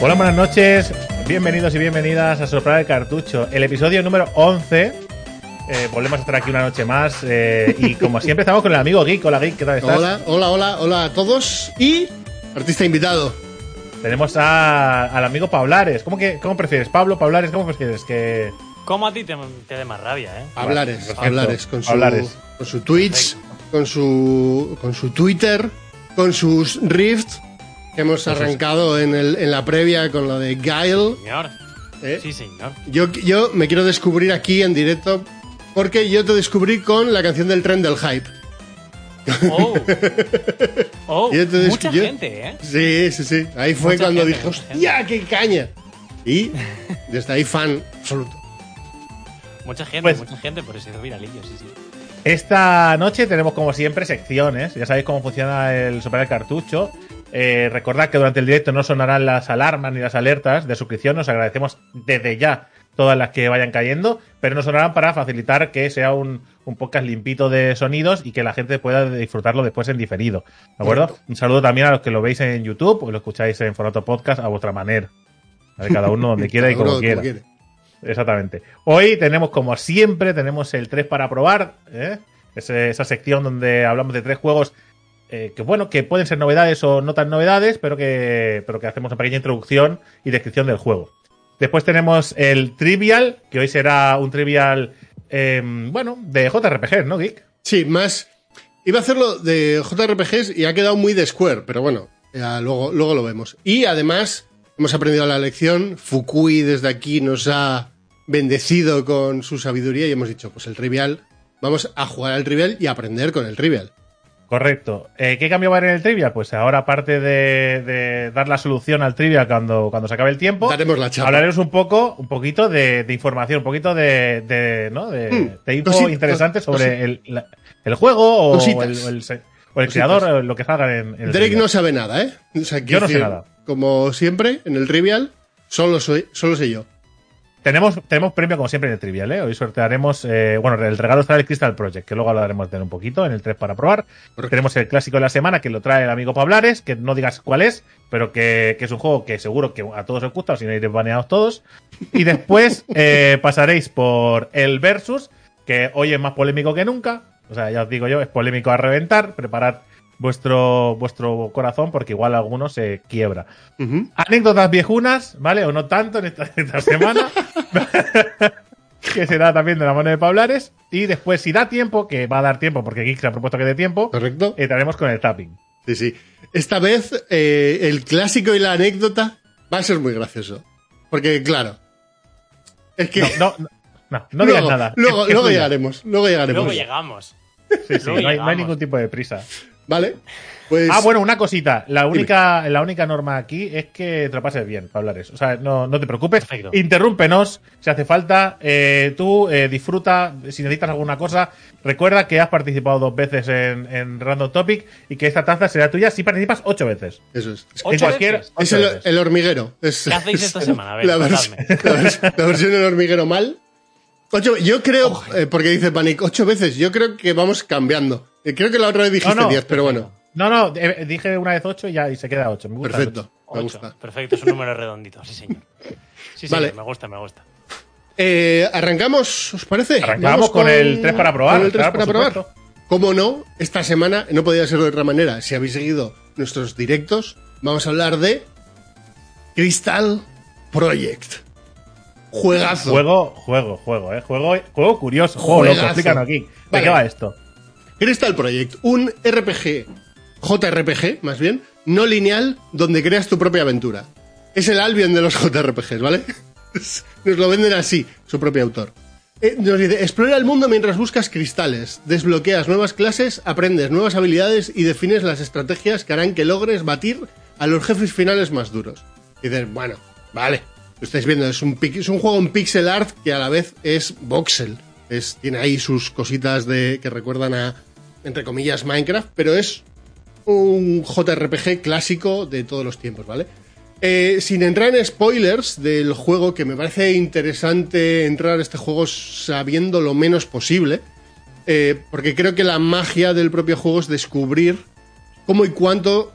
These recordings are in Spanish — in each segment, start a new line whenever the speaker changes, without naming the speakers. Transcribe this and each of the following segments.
Hola, buenas noches. Bienvenidos y bienvenidas a Soplar el Cartucho, el episodio número 11. Eh, volvemos a estar aquí una noche más. eh, y como siempre, estamos con el amigo Geek. Hola, Geek, ¿qué tal estás?
Hola, hola, hola, hola a todos y artista invitado.
Tenemos a- al amigo Pablares. ¿Cómo, que, ¿Cómo prefieres? Pablo, Pablares, ¿cómo prefieres? Que.
¿Cómo a ti te, te dé más rabia, eh?
Hablares,
perfecto.
hablares con su,
Hablares.
con su Twitch, con su, con su Twitter, con sus Rift hemos arrancado en, el, en la previa con lo de Guile.
Señor.
¿eh?
Sí, señor.
Yo, yo me quiero descubrir aquí en directo porque yo te descubrí con la canción del tren del hype.
Oh. Oh,
te
mucha
yo-
gente, eh.
Sí, sí, sí. Ahí fue
Mucha
cuando dije, ¡hostia, qué caña! Y desde ahí fan absoluto.
Mucha gente,
Pues-
mucha gente, por eso hizo viralillo, sí, sí.
Esta noche tenemos, como siempre, secciones. Ya sabéis cómo funciona el Soplar el Cartucho. Eh, recordad que durante el directo no sonarán las alarmas ni las alertas de suscripción. Os agradecemos desde ya todas las que vayan cayendo, pero no sonarán para facilitar que sea un, un podcast limpito de sonidos y que la gente pueda disfrutarlo después en diferido. ¿De acuerdo?
Correcto.
Un saludo también a los que lo veis en YouTube o lo escucháis en formato podcast a vuestra manera. ¿Vale? Cada uno donde quiera y como quiera. Exactamente. Hoy tenemos, como siempre, tenemos el 3 para probar. ¿eh? Esa sección donde hablamos de tres juegos eh, que, bueno, que pueden ser novedades o no tan novedades, pero que, pero que hacemos una pequeña introducción y descripción del juego. Después tenemos el Trivial, que hoy será un Trivial, eh, bueno, de JRPG, ¿no, Geek?
Sí, más. Iba a hacerlo de JRPGs y ha quedado muy de Square, pero bueno, luego, luego lo vemos. Y además, hemos aprendido la lección. Fukui desde aquí nos ha bendecido con su sabiduría y hemos dicho, pues el trivial, vamos a jugar al trivial y aprender con el trivial.
Correcto. Eh, ¿Qué cambio va a haber en el Trivial? Pues ahora, aparte de, de dar la solución al Trivial cuando, cuando se acabe el tiempo,
Daremos la chapa.
hablaremos un poco, un poquito de, de información, un poquito de, de, ¿no? de, de info interesante sobre el, la- el juego o
Cositas.
el, o el o el creador, o lo que salga en, en el
Drake no sabe nada, ¿eh? O sea,
Yo no sé nada.
Como siempre, en el trivial, solo, soy, solo sé yo.
Tenemos, tenemos premio como siempre en el Trivial, ¿eh? Hoy sortearemos, eh, bueno, el regalo estará el Crystal Project, que luego hablaremos de él un poquito en el 3 para probar. Tenemos el clásico de la semana que lo trae el amigo Pablares, que no digas cuál es, pero que, que es un juego que seguro que a todos os gusta, o si no iréis baneados todos. Y después eh, pasaréis por el Versus, que hoy es más polémico que nunca. O sea, ya os digo yo, es polémico a reventar. Preparad vuestro, vuestro corazón porque igual alguno se quiebra. Anécdotas viejunas, ¿vale? O no tanto en esta, esta semana. que será también de la mano de Pablares. Y después, si da tiempo, que va a dar tiempo porque Geek se ha propuesto que dé tiempo,
¿Correcto?
entraremos con el tapping.
Sí, sí. Esta vez eh, el clásico y la anécdota va a ser muy gracioso. Porque, claro. Es que.
No, no, no, no, no digas nada.
Luego,
Es- es
luego
tuya.
llegaremos. Luego llegaremos.
Luego llegamos.
Sí, sí,
luego
no, hay, no hay
llegamos.
ningún tipo de prisa.
Vale. Pues.
Ah, bueno, una cosita. La única, la única norma aquí es que te lo pases bien, Pablares. O sea, no, no te preocupes.
Perfecto.
Interrúmpenos si hace falta. Eh, tú eh, disfruta. Si necesitas alguna cosa, recuerda que has participado dos veces en, en Random Topic y que esta taza será tuya si participas ocho veces.
Eso es.
En
¿Ocho
cualquier.
veces?
es el,
veces.
el hormiguero. Es-
¿Qué hacéis
es
esta semana? A ver,
la, vers-
contadme.
la vers- la versión del hormiguero mal. Ocho, yo creo, eh, porque dice Panic, ocho veces. Yo creo que vamos cambiando. Eh, Creo que la otra vez dijiste
No, no,
diez, pero bueno.
No, no, eh, dije una vez ocho y ya y se queda ocho. Me gusta el
Perfecto.
ocho.
Me
Ocho.
gusta.
Perfecto, es un número redondito, sí, señor. Sí,
Vale.
señor, me gusta, me gusta.
Eh, ¿Arrancamos, os parece?
Arrancamos con el tres para probar,
Con el 3
claro,
para probar.
supuesto.
Como no, esta semana no podía ser de otra manera. Si habéis seguido nuestros directos, vamos a hablar de Crystal Project. Juegazo.
Juego, juego, juego, eh. Juego, juego curioso, juego loco.
Juegazo.
Explícanos aquí. ¿De
Vale.
qué va esto?
Crystal Project, un RPG, JRPG más bien, no lineal, donde creas tu propia aventura. Es el Albion de los JRPGs, ¿vale? Nos lo venden así, su propio autor. Eh, nos dice, explora el mundo mientras buscas cristales, desbloqueas nuevas clases, aprendes nuevas habilidades y defines las estrategias que harán que logres batir a los jefes finales más duros. Y dices, bueno, Vale, lo estáis viendo, es un, es un juego en pixel art que a la vez es voxel. Tiene ahí sus cositas de que recuerdan a, entre comillas, Minecraft, pero es un JRPG clásico de todos los tiempos, ¿vale? Eh, sin entrar en spoilers del juego, que me parece interesante entrar a este juego sabiendo lo menos posible, eh, porque creo que la magia del propio juego es descubrir cómo y cuánto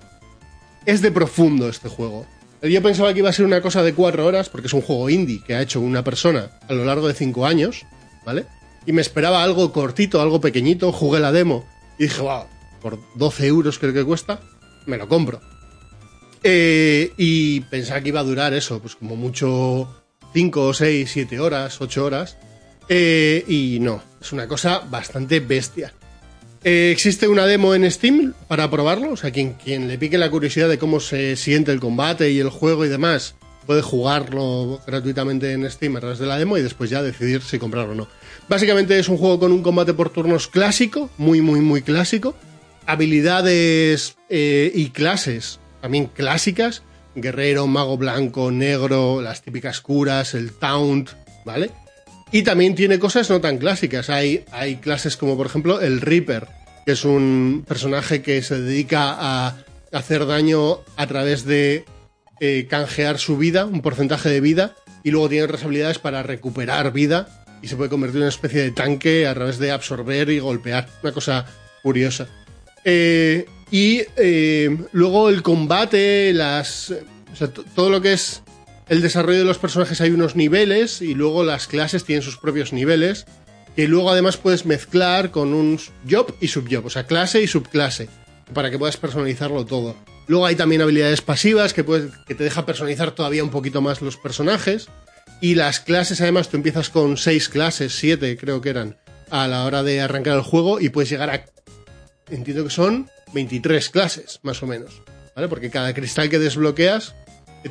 es de profundo este juego. Yo pensaba que iba a ser una cosa de cuatro horas, porque es un juego indie que ha hecho una persona a lo largo de cinco años, ¿vale? Y me esperaba algo cortito, algo pequeñito, jugué la demo y dije, wow, por 12 euros creo que cuesta, me lo compro. Eh, y pensaba que iba a durar eso, pues como mucho 5, 6, 7 horas, 8 horas. Eh, y no, es una cosa bastante bestia. Eh, existe una demo en Steam para probarlo, o sea, quien, quien le pique la curiosidad de cómo se siente el combate y el juego y demás, puede jugarlo gratuitamente en Steam a través de la demo y después ya decidir si comprarlo o no. Básicamente es un juego con un combate por turnos clásico, muy, muy, muy clásico. Habilidades eh, y clases también clásicas. Guerrero, mago blanco, negro, las típicas curas, el taunt, ¿vale? Y también tiene cosas no tan clásicas. Hay, hay clases como, por ejemplo, el Reaper, que es un personaje que se dedica a hacer daño a través de eh, canjear su vida, un porcentaje de vida, y luego tiene otras habilidades para recuperar vida y se puede convertir en una especie de tanque a través de absorber y golpear. Una cosa curiosa. Eh, y eh, luego el combate, las. o sea, to- todo lo que es el desarrollo de los personajes hay unos niveles y luego las clases tienen sus propios niveles que luego además puedes mezclar con un job y subjob, o sea, clase y subclase, para que puedas personalizarlo todo. Luego hay también habilidades pasivas que, puedes, que te deja personalizar todavía un poquito más los personajes. Y las clases, además, tú empiezas con seis clases, siete creo que eran, a la hora de arrancar el juego y puedes llegar a entiendo que son 23 clases, más o menos. ¿Vale? Porque cada cristal que desbloqueas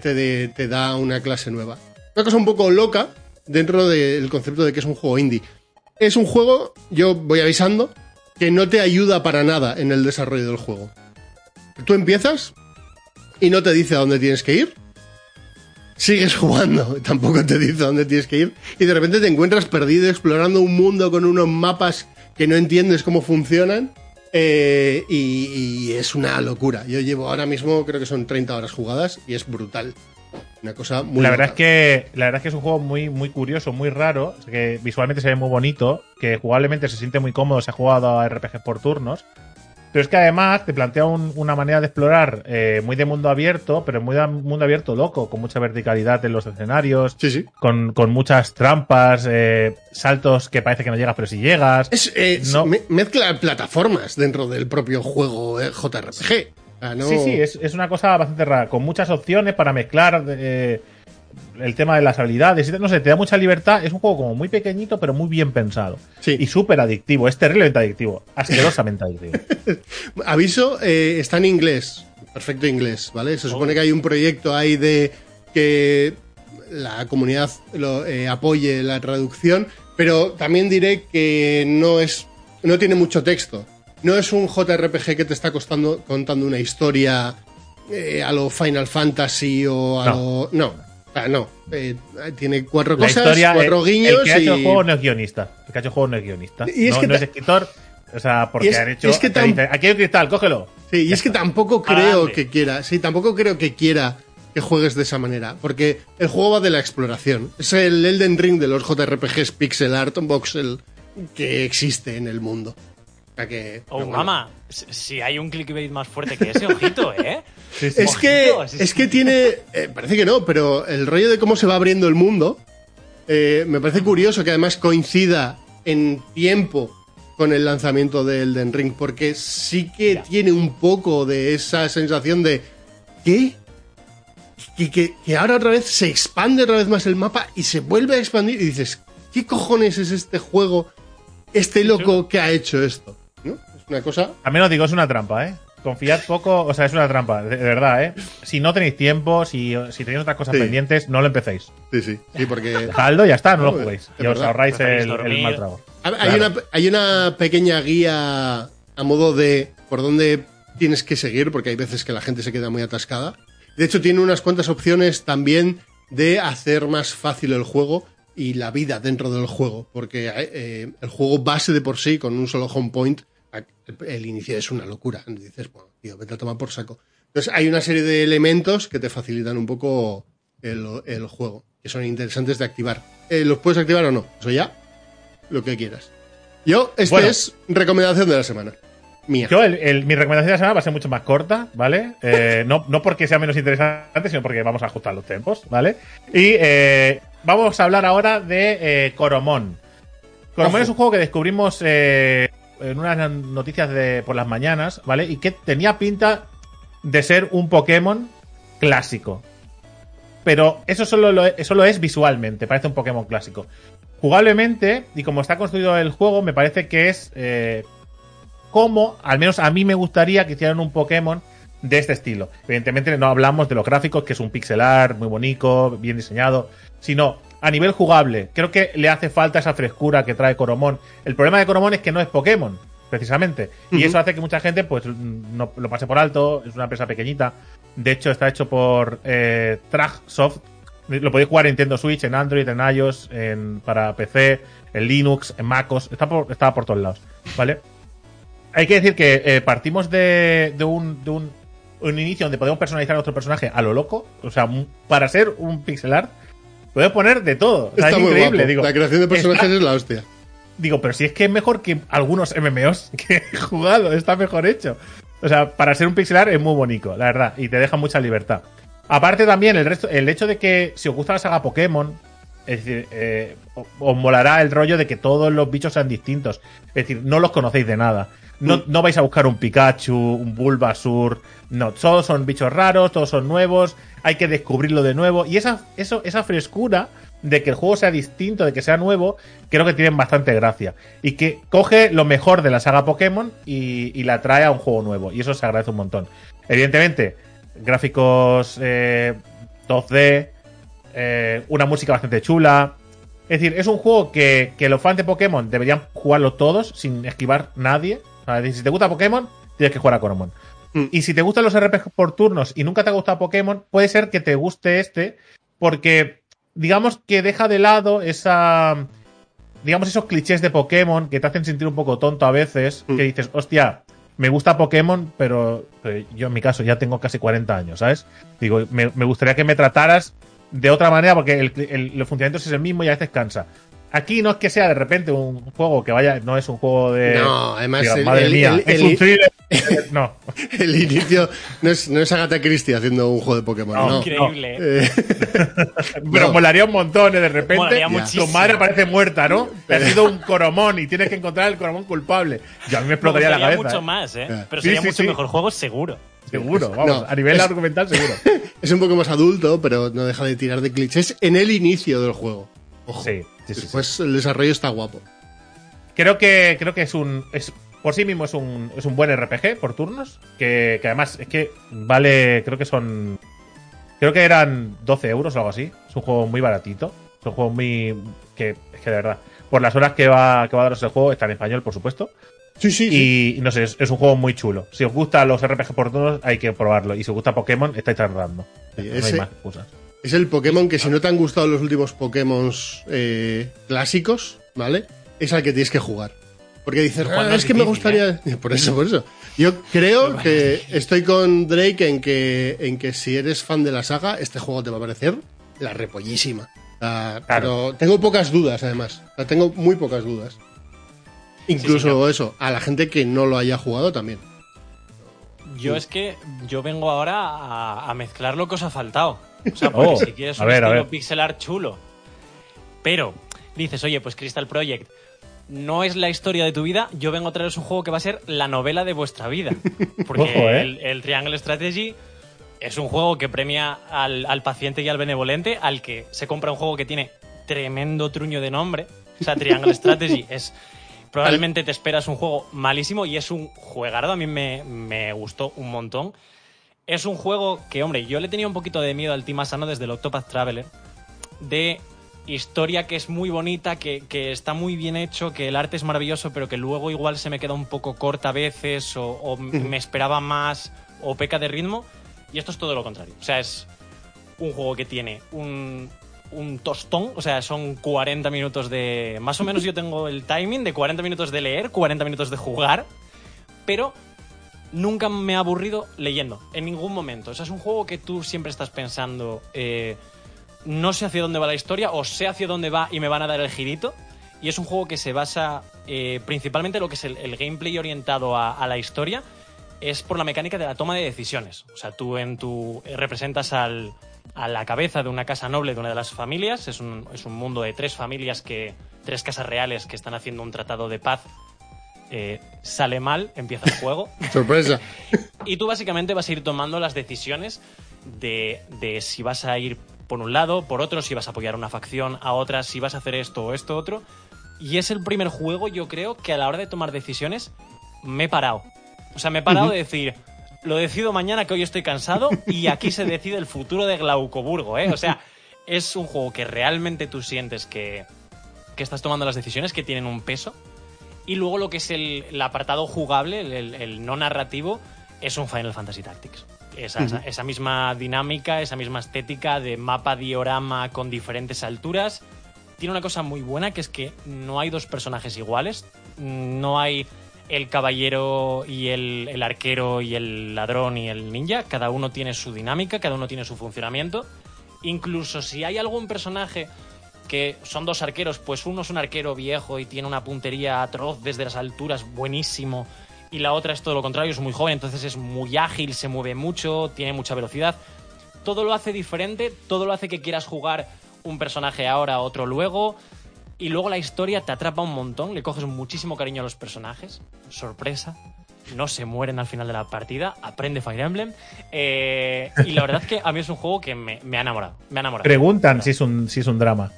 te, te da una clase nueva. Una cosa un poco loca dentro del concepto de que es un juego indie. Es un juego, yo voy avisando, que no te ayuda para nada en el desarrollo del juego. Tú empiezas y no te dice a dónde tienes que ir. Sigues jugando, tampoco te dice dónde tienes que ir. Y de repente te encuentras perdido explorando un mundo con unos mapas que no entiendes cómo funcionan. Eh, y, y es una locura. Yo llevo ahora mismo, creo que son 30 horas jugadas y es brutal. Una cosa muy.
la verdad es que la verdad es que es un juego muy muy curioso, muy raro, que visualmente se ve muy bonito, que jugablemente se siente muy cómodo, se ha jugado a RPG por turnos. Pero es que además te plantea un- una manera de explorar eh, muy de mundo abierto, pero muy de mundo abierto loco, con mucha verticalidad en los escenarios,
Sí, sí.
con, con muchas trampas, eh, saltos que parece que no llegas, pero si llegas.
Es, eh,
No.
me- mezcla plataformas dentro del propio juego eh, JRPG. No-
Sí, sí, es, es una cosa bastante rara, con muchas opciones para mezclar eh, el tema de las habilidades. No sé, te da mucha libertad. Es un juego como muy pequeñito, pero muy bien pensado.
Sí.
Y súper adictivo, es terriblemente adictivo, asquerosamente adictivo.
Aviso, eh, está en inglés, perfecto inglés, ¿vale? Se supone que hay un proyecto ahí de que la comunidad lo, eh, apoye la traducción, pero también diré que no es, no tiene mucho texto. No es un JRPG que te está costando, contando una historia eh, a lo Final Fantasy o a
No.
lo. No, sea, no. Eh, tiene cuatro
La
cosas,
historia,
cuatro
eh,
guiños
el que ha hecho
y.
el juego no es guionista. El que ha hecho el juego no es guionista.
Y es
no,
que
no es escritor. O sea, porque
es-
han hecho.
es que
te
tam-
dicen, aquí hay un cristal, cógelo.
Sí, y
Ya
es que tampoco creo que quiera, sí, tampoco creo que quiera que juegues de esa manera, porque el juego va de la exploración. Es el Elden Ring de los JRPGs pixel art voxel que existe en el mundo. O sea que,
Oh, mamá, si- si hay un clickbait más fuerte que ese, ojito, ¿eh?
Sí, sí.
Es que,
sí,
es que tiene, eh, parece que no, pero el rollo de cómo se va abriendo el mundo eh, me parece curioso que además coincida en tiempo con el lanzamiento de Elden Ring, porque sí que tiene un poco de esa sensación de ¿qué? Y que, que ahora otra vez se expande otra vez más el mapa y se vuelve a expandir y dices, ¿qué cojones es este juego, este loco que ha hecho esto? ¿No? Es una cosa
También os digo, es una trampa, ¿eh? Confiad poco, o sea, es una trampa, de, de verdad, ¿eh? Si no tenéis tiempo, si, si tenéis otras cosas
Sí.
pendientes, no lo empecéis.
Sí, sí, sí, porque
y ya está, no lo juguéis.
es
Y os ahorráis el, mal trago.
Hay,
Claro.
una, hay una pequeña guía a modo de por dónde tienes que seguir, porque hay veces que la gente se queda muy atascada. De hecho, tiene unas cuantas opciones también de hacer más fácil el juego y la vida dentro del juego, porque eh, el juego base de por sí, con un solo home point, el, inicio es una locura. Dices, bueno, tío, vete a tomar por saco. Entonces hay una serie de elementos que te facilitan un poco el, el juego, que son interesantes de activar. Eh, ¿Los puedes activar o no? Eso ya, lo que quieras. Yo, esta
Bueno.
es recomendación de la semana. Mía.
Yo, el- el- mi recomendación de la semana va a ser mucho más corta, ¿vale? Eh, no, no porque sea menos interesante, sino porque vamos a ajustar los tiempos, ¿vale? Y eh, vamos a hablar ahora de eh, Coromón. Coromón
Ojo.
es un juego que descubrimos eh, en unas noticias de por las mañanas, ¿vale? Y que tenía pinta de ser un Pokémon clásico. Pero eso solo, lo, eso lo es visualmente, parece un Pokémon clásico. Jugablemente, y como está construido el juego, me parece que es eh, como, al menos a mí me gustaría que hicieran un Pokémon de este estilo. Evidentemente no hablamos de los gráficos, que es un pixel art muy bonito, bien diseñado, sino a nivel jugable. Creo que le hace falta esa frescura que trae Coromón. El problema de Coromón es que no es Pokémon, precisamente. Y eso hace que mucha gente pues no lo pase por alto, es una empresa pequeñita. De hecho, está hecho por eh, Tragsoft. Lo podéis jugar en Nintendo Switch, en Android, en iOS, en, para PC, en Linux, en MacOS. Está por, está por todos lados, ¿vale? Hay que decir que eh, partimos de, de un, de un, un inicio donde podemos personalizar a nuestro personaje a lo loco. O sea, para ser un pixel art, podemos poner de todo. O sea,
Está
es
muy
increíble. Digo,
la creación de personajes
está-
es la hostia.
Digo, pero si es que es mejor que algunos MMOs que he jugado, está mejor hecho. O sea, para ser un pixelar es muy bonito, la verdad, y te deja mucha libertad. Aparte también, el, resto, el hecho de que si os gusta la saga Pokémon, es decir, eh, os molará el rollo de que todos los bichos sean distintos. Es decir, no los conocéis de nada. No, no vais a buscar un Pikachu, un Bulbasur. No, todos son bichos raros, todos son nuevos. Hay que descubrirlo de nuevo. Y esa, eso, esa frescura de que el juego sea distinto, de que sea nuevo, creo que tienen bastante gracia. Y que coge lo mejor de la saga Pokémon y, y la trae a un juego nuevo. Y eso se agradece un montón. Evidentemente, gráficos eh, 2D, eh, una música bastante chula. Es decir, es un juego que, que los fans de Pokémon deberían jugarlo todos sin esquivar nadie. O sea, si te gusta Pokémon, tienes que jugar a Coromon.
Mm.
Y si te gustan los RPG por turnos y nunca te ha gustado Pokémon, puede ser que te guste este, porque digamos que deja de lado esa. Digamos, esos clichés de Pokémon que te hacen sentir un poco tonto a veces,
Mm.
que dices, hostia, me gusta Pokémon, pero, pero yo en mi caso ya tengo casi 40 años, ¿sabes? Digo, me, me gustaría que me trataras de otra manera porque el, el, el funcionamiento es el mismo y a veces cansa. Aquí no es que sea de repente un juego que vaya, no es un juego de.
No, además el-
madre
el-
mía,
el-
es un thriller. no.
El inicio no es, no es Agatha Christie haciendo un juego de Pokémon,
No,
no.
Increíble.
Eh,
Pero
No.
molaría un montón, ¿eh? de repente. Tu madre parece muerta, ¿no? Te ha sido un coromón y tienes que encontrar el coromón culpable. Yo a mí me
Me
explotaría la cabeza.
mucho
¿eh?
más, ¿eh? Pero
Sí,
sería
sí,
mucho
sí.
mejor juego, seguro.
Seguro, vamos.
No,
a nivel
es-
argumental, seguro.
es un poco más adulto, pero no deja de tirar de clichés en el inicio del juego. Ojo.
Sí, sí, sí, sí.
Después el desarrollo está guapo.
Creo que, creo que es un. Es, por sí mismo es un, es un buen RPG por turnos. Que, que además es que vale. Creo que son. Creo que eran 12 euros o algo así. Es un juego muy baratito. Es un juego muy. Que, es que de verdad. Por las horas que va, que va a daros el juego, está en español, por supuesto.
Sí, sí, sí.
Y no sé, es, es un juego muy chulo. Si os gustan los RPG por turnos, hay que probarlo. Y si os gusta Pokémon, estáis tardando.
Sí,
no hay más excusas.
Es el Pokémon que si no te han gustado los últimos Pokémon eh, clásicos, ¿vale? Es al que tienes que jugar. Porque dices, "Ah, es que me gustaría... Por eso, por eso. Yo creo que estoy con Drake en que, en que si eres fan de la saga, este juego te va a parecer la repollísima.
Claro.
Pero tengo pocas dudas, además. O sea, tengo muy pocas dudas. Incluso eso, a la gente que no lo haya jugado también.
Yo es que yo vengo ahora a, a mezclar lo que os ha faltado. O sea, porque
Oh,
si quieres un
ver,
estilo
ver.
pixel art chulo. Pero dices, oye, pues Crystal Project no es la historia de tu vida, yo vengo a traeros un juego que va a ser la novela de vuestra vida. Porque
Ojo, ¿eh?
el, el Triangle Strategy es un juego que premia al, al paciente y al benevolente, al que se compra un juego que tiene tremendo truño de nombre. O sea, Triangle Strategy es... Probablemente te esperas un juego malísimo y es un juegardo. A mí me, me gustó un montón. Es un juego que, hombre, yo le tenía un poquito de miedo al Team Asano desde el Octopath Traveler. De historia que es muy bonita, que, que está muy bien hecho, que el arte es maravilloso, pero que luego igual se me queda un poco corta a veces, o, o me esperaba más, o peca de ritmo. Y esto es todo lo contrario. O sea, es un juego que tiene un, un tostón, o sea, son 40 minutos de... Más o menos yo tengo el timing de 40 minutos de leer, 40 minutos de jugar, pero nunca me ha aburrido leyendo, en ningún momento. O sea, es un juego que tú siempre estás pensando, eh, no sé hacia dónde va la historia, o sé hacia dónde va y me van a dar el girito. Y es un juego que se basa eh, principalmente en lo que es el, gameplay orientado a la historia, es por la mecánica de la toma de decisiones. O sea, tú en tu eh, representas al, a la cabeza de una casa noble de una de las familias. Es un, es un mundo de tres familias que. tres casas reales que están haciendo un tratado de paz. Eh, sale mal, empieza el juego.
Sorpresa.
Y tú básicamente vas a ir tomando las decisiones de, de si vas a ir por un lado, por otro, si vas a apoyar a una facción, a otra, si vas a hacer esto o esto otro. Y es el primer juego, yo creo, que a la hora de tomar decisiones me he parado. O sea, me he parado de decir, lo decido mañana que hoy estoy cansado y aquí se decide el futuro de Glaucoburgo, ¿eh? O sea, es un juego que realmente tú sientes que, que estás tomando las decisiones, que tienen un peso. Y luego lo que es el, el apartado jugable, el, no narrativo, es un Final Fantasy Tactics. Esa, esa- esa misma dinámica, esa misma estética de mapa diorama con diferentes alturas. Tiene una cosa muy buena que es que no hay dos personajes iguales. No hay el caballero y el, el arquero y el ladrón y el ninja. Cada uno tiene su dinámica, cada uno tiene su funcionamiento. Incluso si hay algún personaje que son dos arqueros, pues uno es un arquero viejo y tiene una puntería atroz desde las alturas, buenísimo, y la otra es todo lo contrario, es muy joven, entonces es muy ágil, se mueve mucho, tiene mucha velocidad. Todo lo hace diferente, todo lo hace que quieras jugar un personaje ahora, otro luego, y luego la historia te atrapa un montón, le coges muchísimo cariño a los personajes, sorpresa. No se mueren al final de la partida, aprende Fire Emblem. eh, y la verdad es que a mí es un juego que me, me ha enamorado. Me ha enamorado.
Preguntan si es un, si es un drama.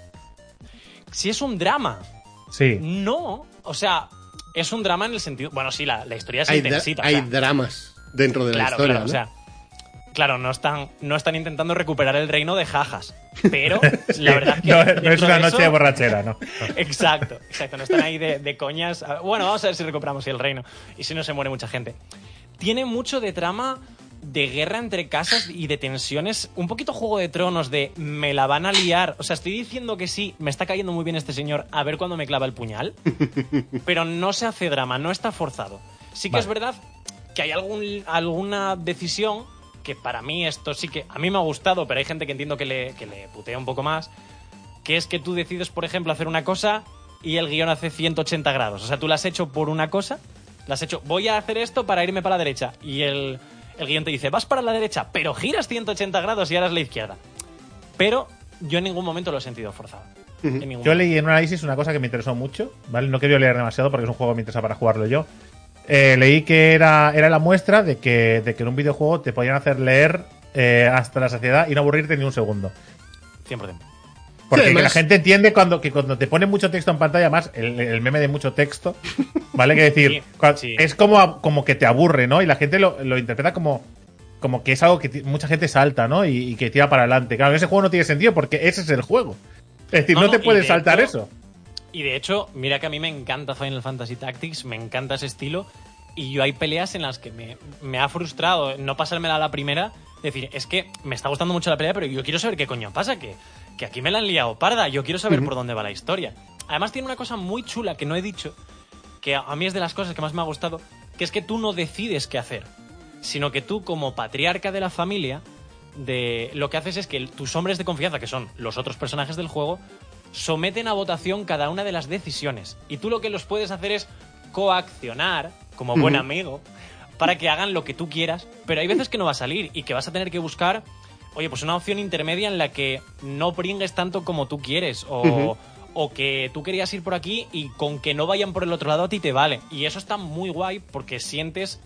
Si es un drama,
Sí.
no. O sea, es un drama en el sentido. Bueno, sí, la, la historia es
hay,
intensita.
hay
sea,
dramas dentro de la historia.
claro,
¿no?
o sea. Claro, no están, no están intentando recuperar el reino de jajas. Pero la verdad es que.
no, no es una
de
noche
eso-
de borrachera, ¿no?
Exacto, exacto. No están ahí de, de coñas. A- Bueno, vamos a ver si recuperamos el reino. Y si no se muere mucha gente. Tiene mucho de trama de guerra entre casas y de tensiones. Un poquito juego de tronos de me la van a liar. O sea, estoy diciendo que sí, me está cayendo muy bien este señor. A ver cuándo me clava el puñal. Pero no se hace drama, no está forzado. Sí que
Vale.
es verdad que hay algún, alguna decisión que para mí esto sí que a mí me ha gustado, pero hay gente que entiendo que le, que le putea un poco más que es que tú decides, por ejemplo, hacer una cosa y el guion hace 180 grados. O sea, tú la has hecho por una cosa, la has hecho, voy a hacer esto para irme para la derecha. Y el, el guion te dice, vas para la derecha, pero giras 180 grados y ahora es la izquierda. Pero yo en ningún momento lo he sentido forzado.
Yo leí en un análisis una cosa que me interesó mucho, ¿vale? No quería leer demasiado porque es un juego que me interesa para jugarlo yo. Eh, leí que era, era la muestra de que, de que en un videojuego te podían hacer leer eh, hasta la saciedad y no aburrirte ni un segundo.
100%.
Porque
Sí,
la gente entiende cuando, que cuando te ponen mucho texto en pantalla, más el, el meme de mucho texto, ¿vale? Que decir,
Sí,
cua-
sí.
es como, como que te aburre, ¿no? Y la gente lo, lo interpreta como, como que es algo que mucha gente salta, ¿no? Y, y que tira para adelante. Claro, ese juego no tiene sentido porque ese es el juego. Es decir,
No,
no,
no,
te puedes
de
saltar
hecho-
eso.
Y de hecho, mira que a mí me encanta Final Fantasy Tactics, me encanta ese estilo. Y yo hay peleas en las que me, me ha frustrado no pasármela a la primera. Decir, es que me está gustando mucho la pelea, pero yo quiero saber qué coño pasa, que, que aquí me la han liado parda. Yo quiero saber por dónde va la historia. Además, tiene una cosa muy chula que no he dicho, que a a mí es de las cosas que más me ha gustado, que es que tú no decides qué hacer, sino que tú, como patriarca de la familia, de lo que haces es que tus hombres de confianza, que son los otros personajes del juego, someten a votación cada una de las decisiones. Y tú lo que los puedes hacer es coaccionar, como buen amigo, para que hagan lo que tú quieras, pero hay veces que no va a salir y que vas a tener que buscar, oye, pues una opción intermedia en la que no pringues tanto como tú quieres, o, que tú querías ir por aquí y con que no vayan por el otro lado a ti te vale. Y eso está muy guay porque sientes,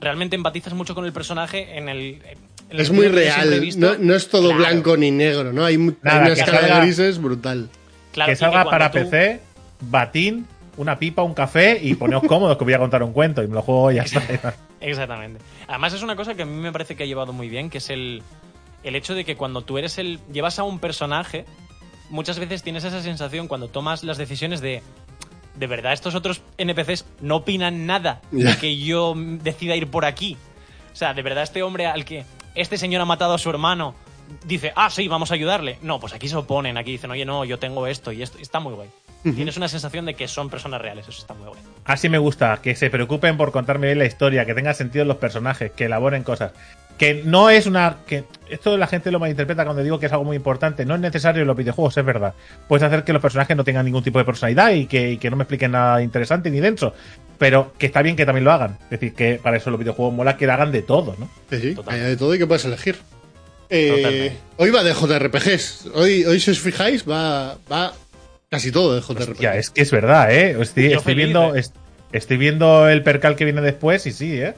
realmente empatizas mucho con el personaje en el... en el
Es muy real. No, no es todo
Claro.
blanco ni negro, ¿no? Hay,
Nada,
una escala de grises brutal.
Claro,
que salga para
tú-
PC, batín, una pipa, un café y poneos cómodos que voy a contar un cuento y me lo juego y ya está.
Exactamente. Además es una cosa que a mí me parece que ha llevado muy bien, que es el, el hecho de que cuando tú eres el... llevas a un personaje, muchas veces tienes esa sensación cuando tomas las decisiones de... De verdad, estos otros NPCs no opinan nada de que yo decida ir por aquí. O sea, de verdad, este hombre al que este señor ha matado a su hermano dice, ah, sí, vamos a ayudarle. No, pues aquí se oponen, aquí dicen, oye, no, yo tengo esto y esto. Está muy guay. Tienes una sensación de que son personas reales, eso está muy guay.
Así me gusta, que se preocupen por contarme bien la historia, que tenga sentido los personajes, que elaboren cosas. Que no es una. que Esto la gente lo malinterpreta cuando digo que es algo muy importante. No es necesario en los videojuegos, es verdad. Puedes hacer que los personajes no tengan ningún tipo de personalidad y que, y que no me expliquen nada interesante ni denso. Pero que está bien que también lo hagan. Es decir, que para eso los videojuegos mola que hagan de todo, ¿no?
Sí, sí,
Total.
hay de todo y que puedes elegir. Eh, hoy va de JRPGs. Hoy, hoy, si os fijáis, va, va casi todo de JRPGs.
Ya, es que es verdad, ¿eh? Estoy,
Yo
estoy
feliz,
viendo.
¿eh?
est- Estoy viendo el percal que viene después y sí, ¿eh?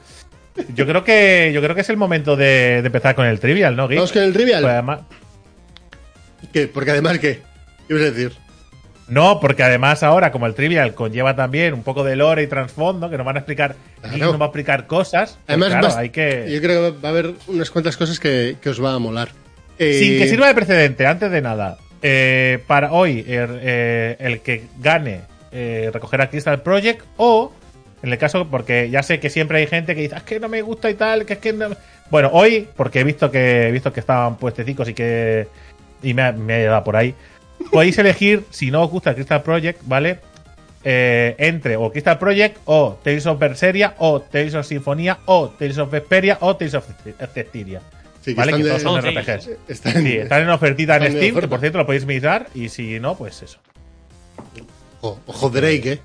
Yo creo que, yo creo que es el momento de, de empezar con el trivial, ¿no, Geek?
Vamos con el trivial.
Pues además-
¿Qué? Porque además, ¿qué? ¿Qué ibas a decir?
No, porque además ahora, como el Trivial conlleva también un poco de lore y trasfondo, que nos van a explicar,
Claro.
y nos va a explicar cosas, pues
Además,
claro,
vas-
hay que...
yo creo que va a haber unas cuantas cosas que, que os va a molar. Eh,
Sin que sirva de precedente, antes de nada, eh, para hoy, el, eh, el que gane eh, recogerá Crystal Project o, en el caso, porque ya sé que siempre hay gente que dice, "Ah, es que no me gusta y tal, que es que no... Bueno, hoy, porque he visto que he visto que estaban puestecicos y que... y me ha, me ha llegado por ahí, podéis elegir, si no os gusta Crystal Project, ¿vale? Eh, entre o Crystal Project o Tales of Berseria o Tales of Sinfonía o Tales of Vesperia o Tales of Cestiria.
sí, que
¿Vale?
están
Que
de-
todos son RPGs.
están-
Sí, están en ofertita en
están
Steam, que por cierto lo podéis mirar, y si no, pues eso.
Ojo, ojo Drake, ¿eh?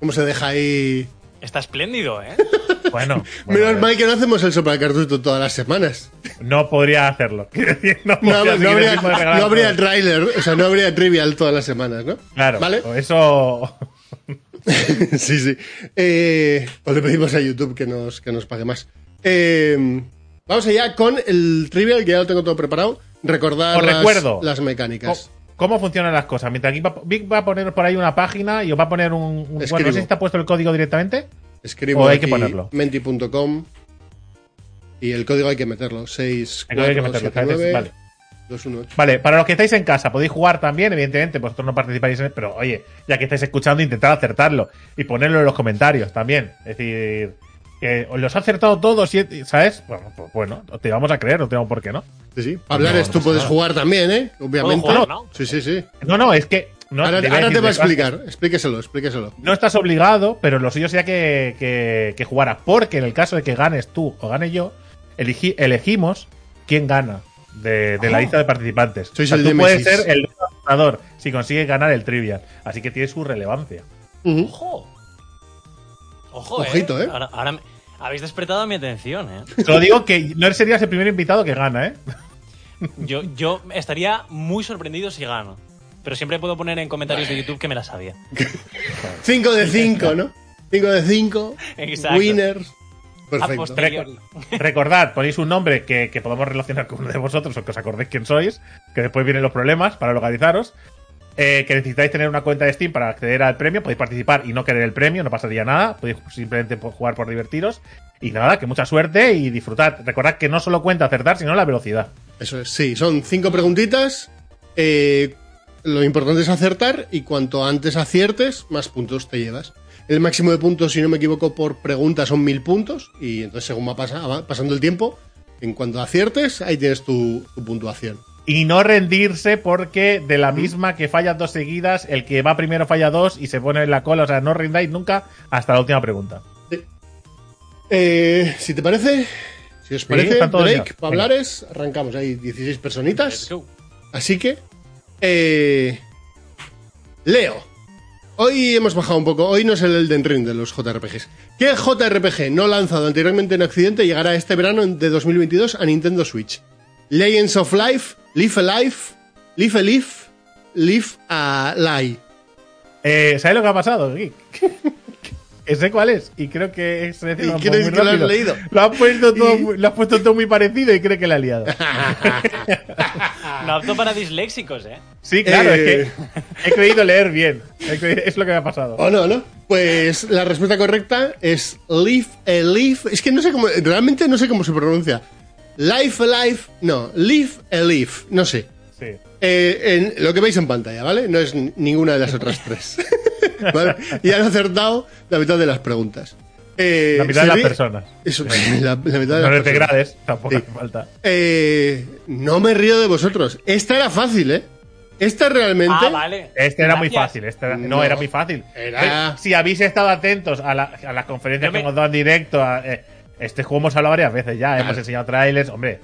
¿Cómo se deja ahí?
Está espléndido, ¿eh?
Bueno,
Menos
bueno,
mal que no hacemos el soplacartucho todas las semanas.
no podría hacerlo. No,
No,
podría
no
seguir
habría, no habría
todo.
tráiler, o sea, no habría trivial todas las semanas, ¿no?
Claro,
¿Vale?
eso.
sí, sí. Eh, pues le pedimos a YouTube que nos, que nos pague más. Eh, vamos allá con el trivial, que ya lo tengo todo preparado. Recordar
Os
las,
recuerdo.
las
¿Cómo,
mecánicas.
Cómo funcionan las cosas? Mientras va, Vic va a poner por ahí una página y os va a poner un. un- bueno, no sé si está puesto el código directamente.
Escribo
o hay que
aquí
ponerlo.
menti.com y el código hay que meterlo. 6,
El código hay que. Vale.
218.
Vale, para los que estáis en casa, podéis jugar también, evidentemente, vosotros no participáis en pero oye, ya que estáis escuchando, intentad acertarlo y ponerlo en los comentarios también. Es decir, que os los ha acertado todos, y- ¿sabes? Bueno, pues bueno, te vamos a creer, no tengo por qué no.
Sí, sí. Hablares,
no
tú puedes
nada.
jugar también, ¿eh? Obviamente.
Jugar, ¿no?
Sí, sí, sí.
No, no, es que. No,
ahora
te
ahora va a explicar. Explíqueselo, explíqueselo.
No estás obligado, pero lo suyo sería que, que, que jugaras. Porque en el caso de que ganes tú o gane yo, eligi- elegimos quién gana de, de la
Oh.
lista de participantes.
Sois
O sea,
el
tú puedes ser el ganador si consigues ganar el trivial. Así que tiene su relevancia.
Ojo. Ojo,
Ojito, ¿eh?
Ahora, ahora me- habéis despertado mi atención, ¿eh?
Solo digo que no serías el primer invitado que gana, ¿eh?
Yo, yo estaría muy sorprendido si gano. Pero siempre puedo poner en comentarios de YouTube que me la sabía.
5 de 5, ¿no? 5 de 5.
Exacto.
Winners.
A
Perfecto.
posteriori.
Recordad, ponéis un nombre que, que podamos relacionar con uno de vosotros o que os acordéis quién sois, que después vienen los problemas para localizaros. Eh, que necesitáis tener una cuenta de Steam para acceder al premio, podéis participar y no querer el premio, no pasaría nada, podéis simplemente jugar por divertiros. Y nada, que mucha suerte y disfrutad. Recordad que no solo cuenta acertar, sino la velocidad.
Eso es, sí. Son 5 preguntitas. Eh, lo importante es acertar y cuanto antes aciertes, más puntos te llevas. El máximo de puntos, si no me equivoco, por pregunta son 1000 puntos. Y entonces, según va pasa- va pasando el tiempo, en cuanto aciertes, ahí tienes tu puntuación.
Y no rendirse porque de la misma que fallas dos seguidas, el que va primero falla dos y se pone en la cola. O sea, no rindáis nunca hasta la última pregunta.
Eh, si te parece, si os parece,
todos
Drake. Pablares, arrancamos. Hay 16
Let's
personitas. Así que, eh, Leo. Hoy hemos bajado un poco. Hoy no es el Elden Ring de los JRPGs. ¿Qué JRPG no lanzado anteriormente en Occidente llegará este verano de 2022 a Nintendo Switch? Legends of Life, Live Alive, Live a Live, Live a Lie.
Eh, ¿Sabes lo que ha pasado? Que sé cuál es y creo que es
¿Y crees que lo has leído?
Lo has puesto todo,
Y-
muy- lo has puesto todo muy parecido y cree que la ha liado.
No apto para disléxicos, ¿eh?
Sí, claro,
Eh.
es que he creído leer bien. Es lo que me ha pasado.
¿O no, no? Pues la respuesta correcta es Live a Live. Es que no sé cómo, realmente no sé cómo se pronuncia. Life Alive, no, Live a Live, no sé.
Sí.
Eh, en lo que veis en pantalla, ¿vale? No es ninguna de las otras tres. ¿Vale? Y han acertado la mitad de las preguntas. Eh,
La mitad de las personas.
Eso, la, la mitad de las
No
personas.
te grades, tampoco
Sí.
hace falta.
Eh, no me río de vosotros. Esta era fácil, ¿eh? Esta realmente.
Ah, vale.
Este era muy fácil, este era- no,
No,
era muy fácil.
era-
Si habéis estado atentos a, la- a las conferencias
me-
que hemos dado en directo, a, eh, este juego hemos hablado varias veces ya, hemos enseñado trailers, hombre.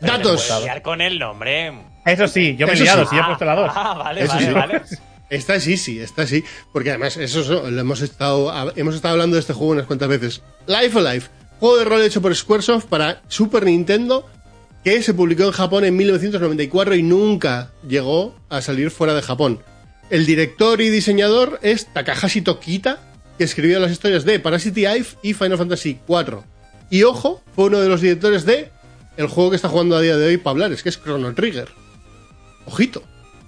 Datos.
Liar con el nombre.
Eso sí, yo me he liado,
sí.
sí, he puesto la 2.
Ah, vale,
Eso
vale,
sí.
vale.
Esta sí, sí, esta sí. Porque además, eso es- lo hemos estado, hemos estado hablando de este juego unas cuantas veces. Life Alive, juego de rol hecho por Squaresoft para Super Nintendo, que se publicó en Japón en 1994 y nunca llegó a salir fuera de Japón. El director y diseñador es Takahashi Tokita, que escribió las historias de Parasite Eve y Final Fantasy IV. Y ojo, fue uno de los directores de el juego que está jugando a día de hoy Pablares, que es Chrono Trigger. Ojito.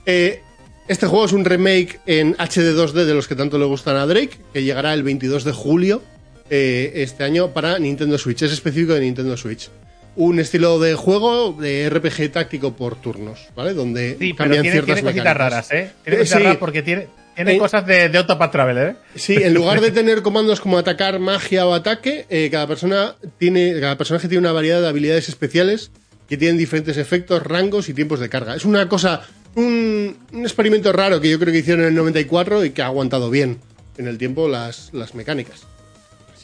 Eh, este juego es un remake en HD 2D de los que tanto le gustan a Drake, que llegará el 22 de julio eh, este año para Nintendo Switch. Es específico de Nintendo Switch. Un estilo de juego de RPG táctico por turnos, ¿vale? Donde
Sí, pero
cambian
tiene,
ciertas
tiene cositas
mecánicas.
raras, ¿eh? Tiene
Eh,
cositas
sí.
raras porque tiene, tiene
Eh,
cosas de, de Octopath Traveler, ¿eh?
Sí, en lugar de tener comandos como atacar, magia o ataque, eh, cada persona tiene, cada personaje tiene una variedad de habilidades especiales que tienen diferentes efectos, rangos y tiempos de carga. Es una cosa, un, un experimento raro que yo creo que hicieron en el 94 y que ha aguantado bien en el tiempo las, las mecánicas.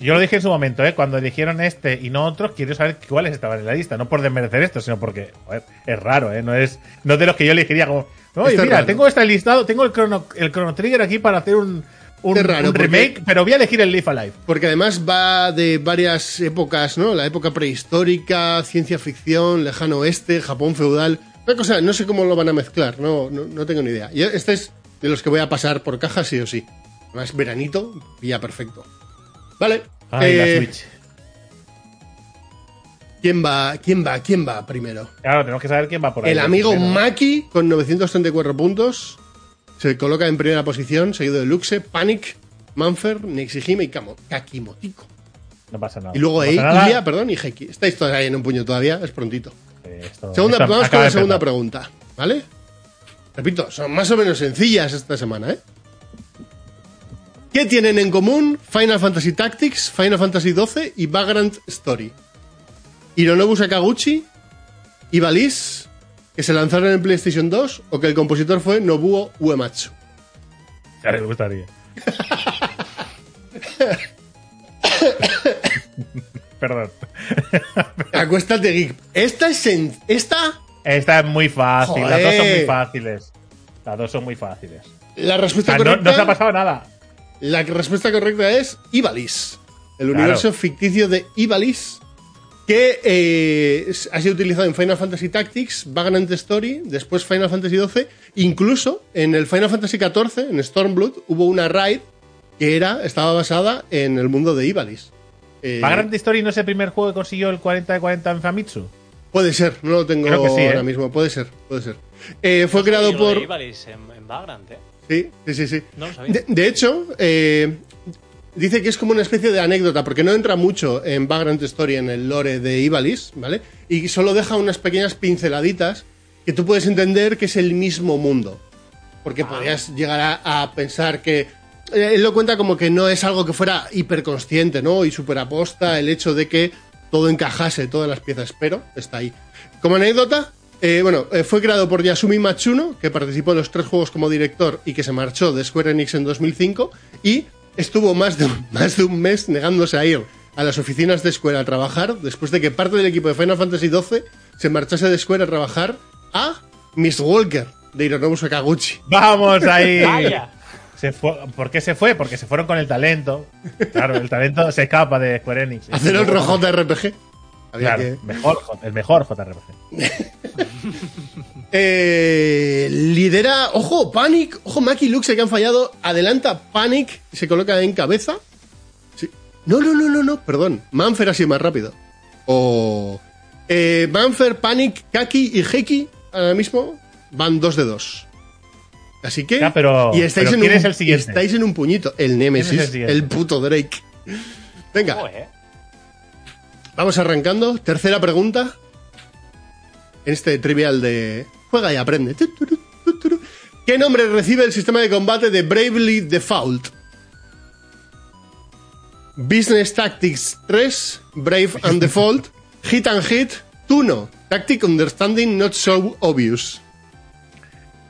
Si yo lo dije en su momento, ¿eh? Cuando eligieron este y no otros, quiero saber cuáles estaban en la lista. No por desmerecer esto, sino porque joder, es raro, ¿eh? No es, no de los que yo elegiría como. Oye,
es
mira,
raro.
tengo este listado, tengo el Chrono, el Chrono Trigger aquí para hacer un, un,
raro,
un
porque-
remake, pero voy a elegir el Leaf Alive.
Porque además va de varias épocas, ¿no? La época prehistórica, ciencia ficción, lejano oeste, Japón feudal. Una cosa, no sé cómo lo van a mezclar, no, no, no tengo ni idea. Yo, este es de los que voy a pasar por caja sí o sí. Además, veranito, ya perfecto. Vale.
Ay,
eh,
la Switch.
¿Quién va? ¿Quién va? ¿Quién va primero?
Claro, tenemos que saber quién va por ahí.
El amigo
Primero.
Maki con 934 puntos. Se coloca en primera posición, seguido de Luxe, Panic, Manfer, Nexihime y Kamo- Kakimotico.
No pasa nada.
Y luego
no nada.
Ilia, perdón, y Heki. Estáis todavía ahí en un puño todavía, es prontito.
Eh, esto-
Segunda,
esto
vamos con la segunda pregunta, ¿vale? Repito, son más o menos sencillas esta semana, ¿eh? ¿Qué tienen en común Final Fantasy Tactics, Final Fantasy XII y Vagrant Story? Hironobu Sakaguchi y Balis, que se lanzaron en PlayStation 2, o que el compositor fue Nobuo Uematsu.
Ya les gustaría. Perdón.
Acuéstate, geek. Esta es. sen- Esta.
Esta es muy fácil. Las dos son muy fáciles. Las dos son muy fáciles.
La
O
respuesta
sea, no,
correcta.
no se ha pasado nada.
La respuesta correcta es Ivalis. El
Claro.
universo ficticio de Ivalis. Que eh, ha sido utilizado en Final Fantasy Tactics, Vagrant Story, después Final Fantasy XII. Incluso en el Final Fantasy XIV, en Stormblood, hubo una raid que era, estaba basada en el mundo de Ivalis. Eh,
¿Vagrant Story no es el primer juego que consiguió el 40 de 40 en Famitsu?
Puede ser, no lo tengo
Creo que sí, ¿eh?
ahora mismo. Puede ser, puede ser. Eh, fue creado por.
Ivalice en, en Vagrant, ¿eh?
Sí, sí, sí. sí.
No lo sabía.
De, de hecho, eh, dice que es como una especie de anécdota, porque no entra mucho en Vagrant Story, en el lore de Ivalis, ¿vale? Y solo deja unas pequeñas pinceladitas que tú puedes entender que es el mismo mundo. Porque podrías llegar a, a pensar que. eh, Él lo cuenta como que no es algo que fuera hiperconsciente, ¿no? Y superaposta el hecho de que todo encajase, todas las piezas, pero está ahí. Como anécdota, eh, bueno, eh, fue creado por Yasumi Matsuno, que participó en los tres juegos como director y que se marchó de Square Enix en 2005 y estuvo más de, un- más de un mes negándose a ir a las oficinas de Square a trabajar después de que parte del equipo de Final Fantasy XII se marchase de Square a trabajar a Miss Walker de Hironobu Sakaguchi.
¡Vamos ahí!
Vaya.
Se fue, ¿Por qué se fue? Porque se fueron con el talento. Claro, el talento se escapa de Square Enix.
Hacer otro JRPG. Había
Claro,
que-
mejor, el mejor JRPG.
Eh, lidera, ojo, Panic, ojo, Maki y Luxe que han fallado. Adelanta Panic, se coloca en cabeza. Sí. No, no, no, no, no, perdón. Manfer ha sido más rápido. O. Eh, Manfer, Panic, Kaki y Heki ahora mismo van dos de dos. Así que.
Ya, pero-
y estáis,
pero
en
¿quién
un,
es el siguiente?
estáis en un puñito. El Nemesis,
¿Quién es
el, puto Drake. Venga. Vamos arrancando. Tercera pregunta. En este trivial de juega y aprende. ¿Qué nombre recibe el sistema de combate de Bravely Default? Business Tactics 3, Brave and Default, Hit and Hit, Tuno, Tactic Understanding Not So Obvious.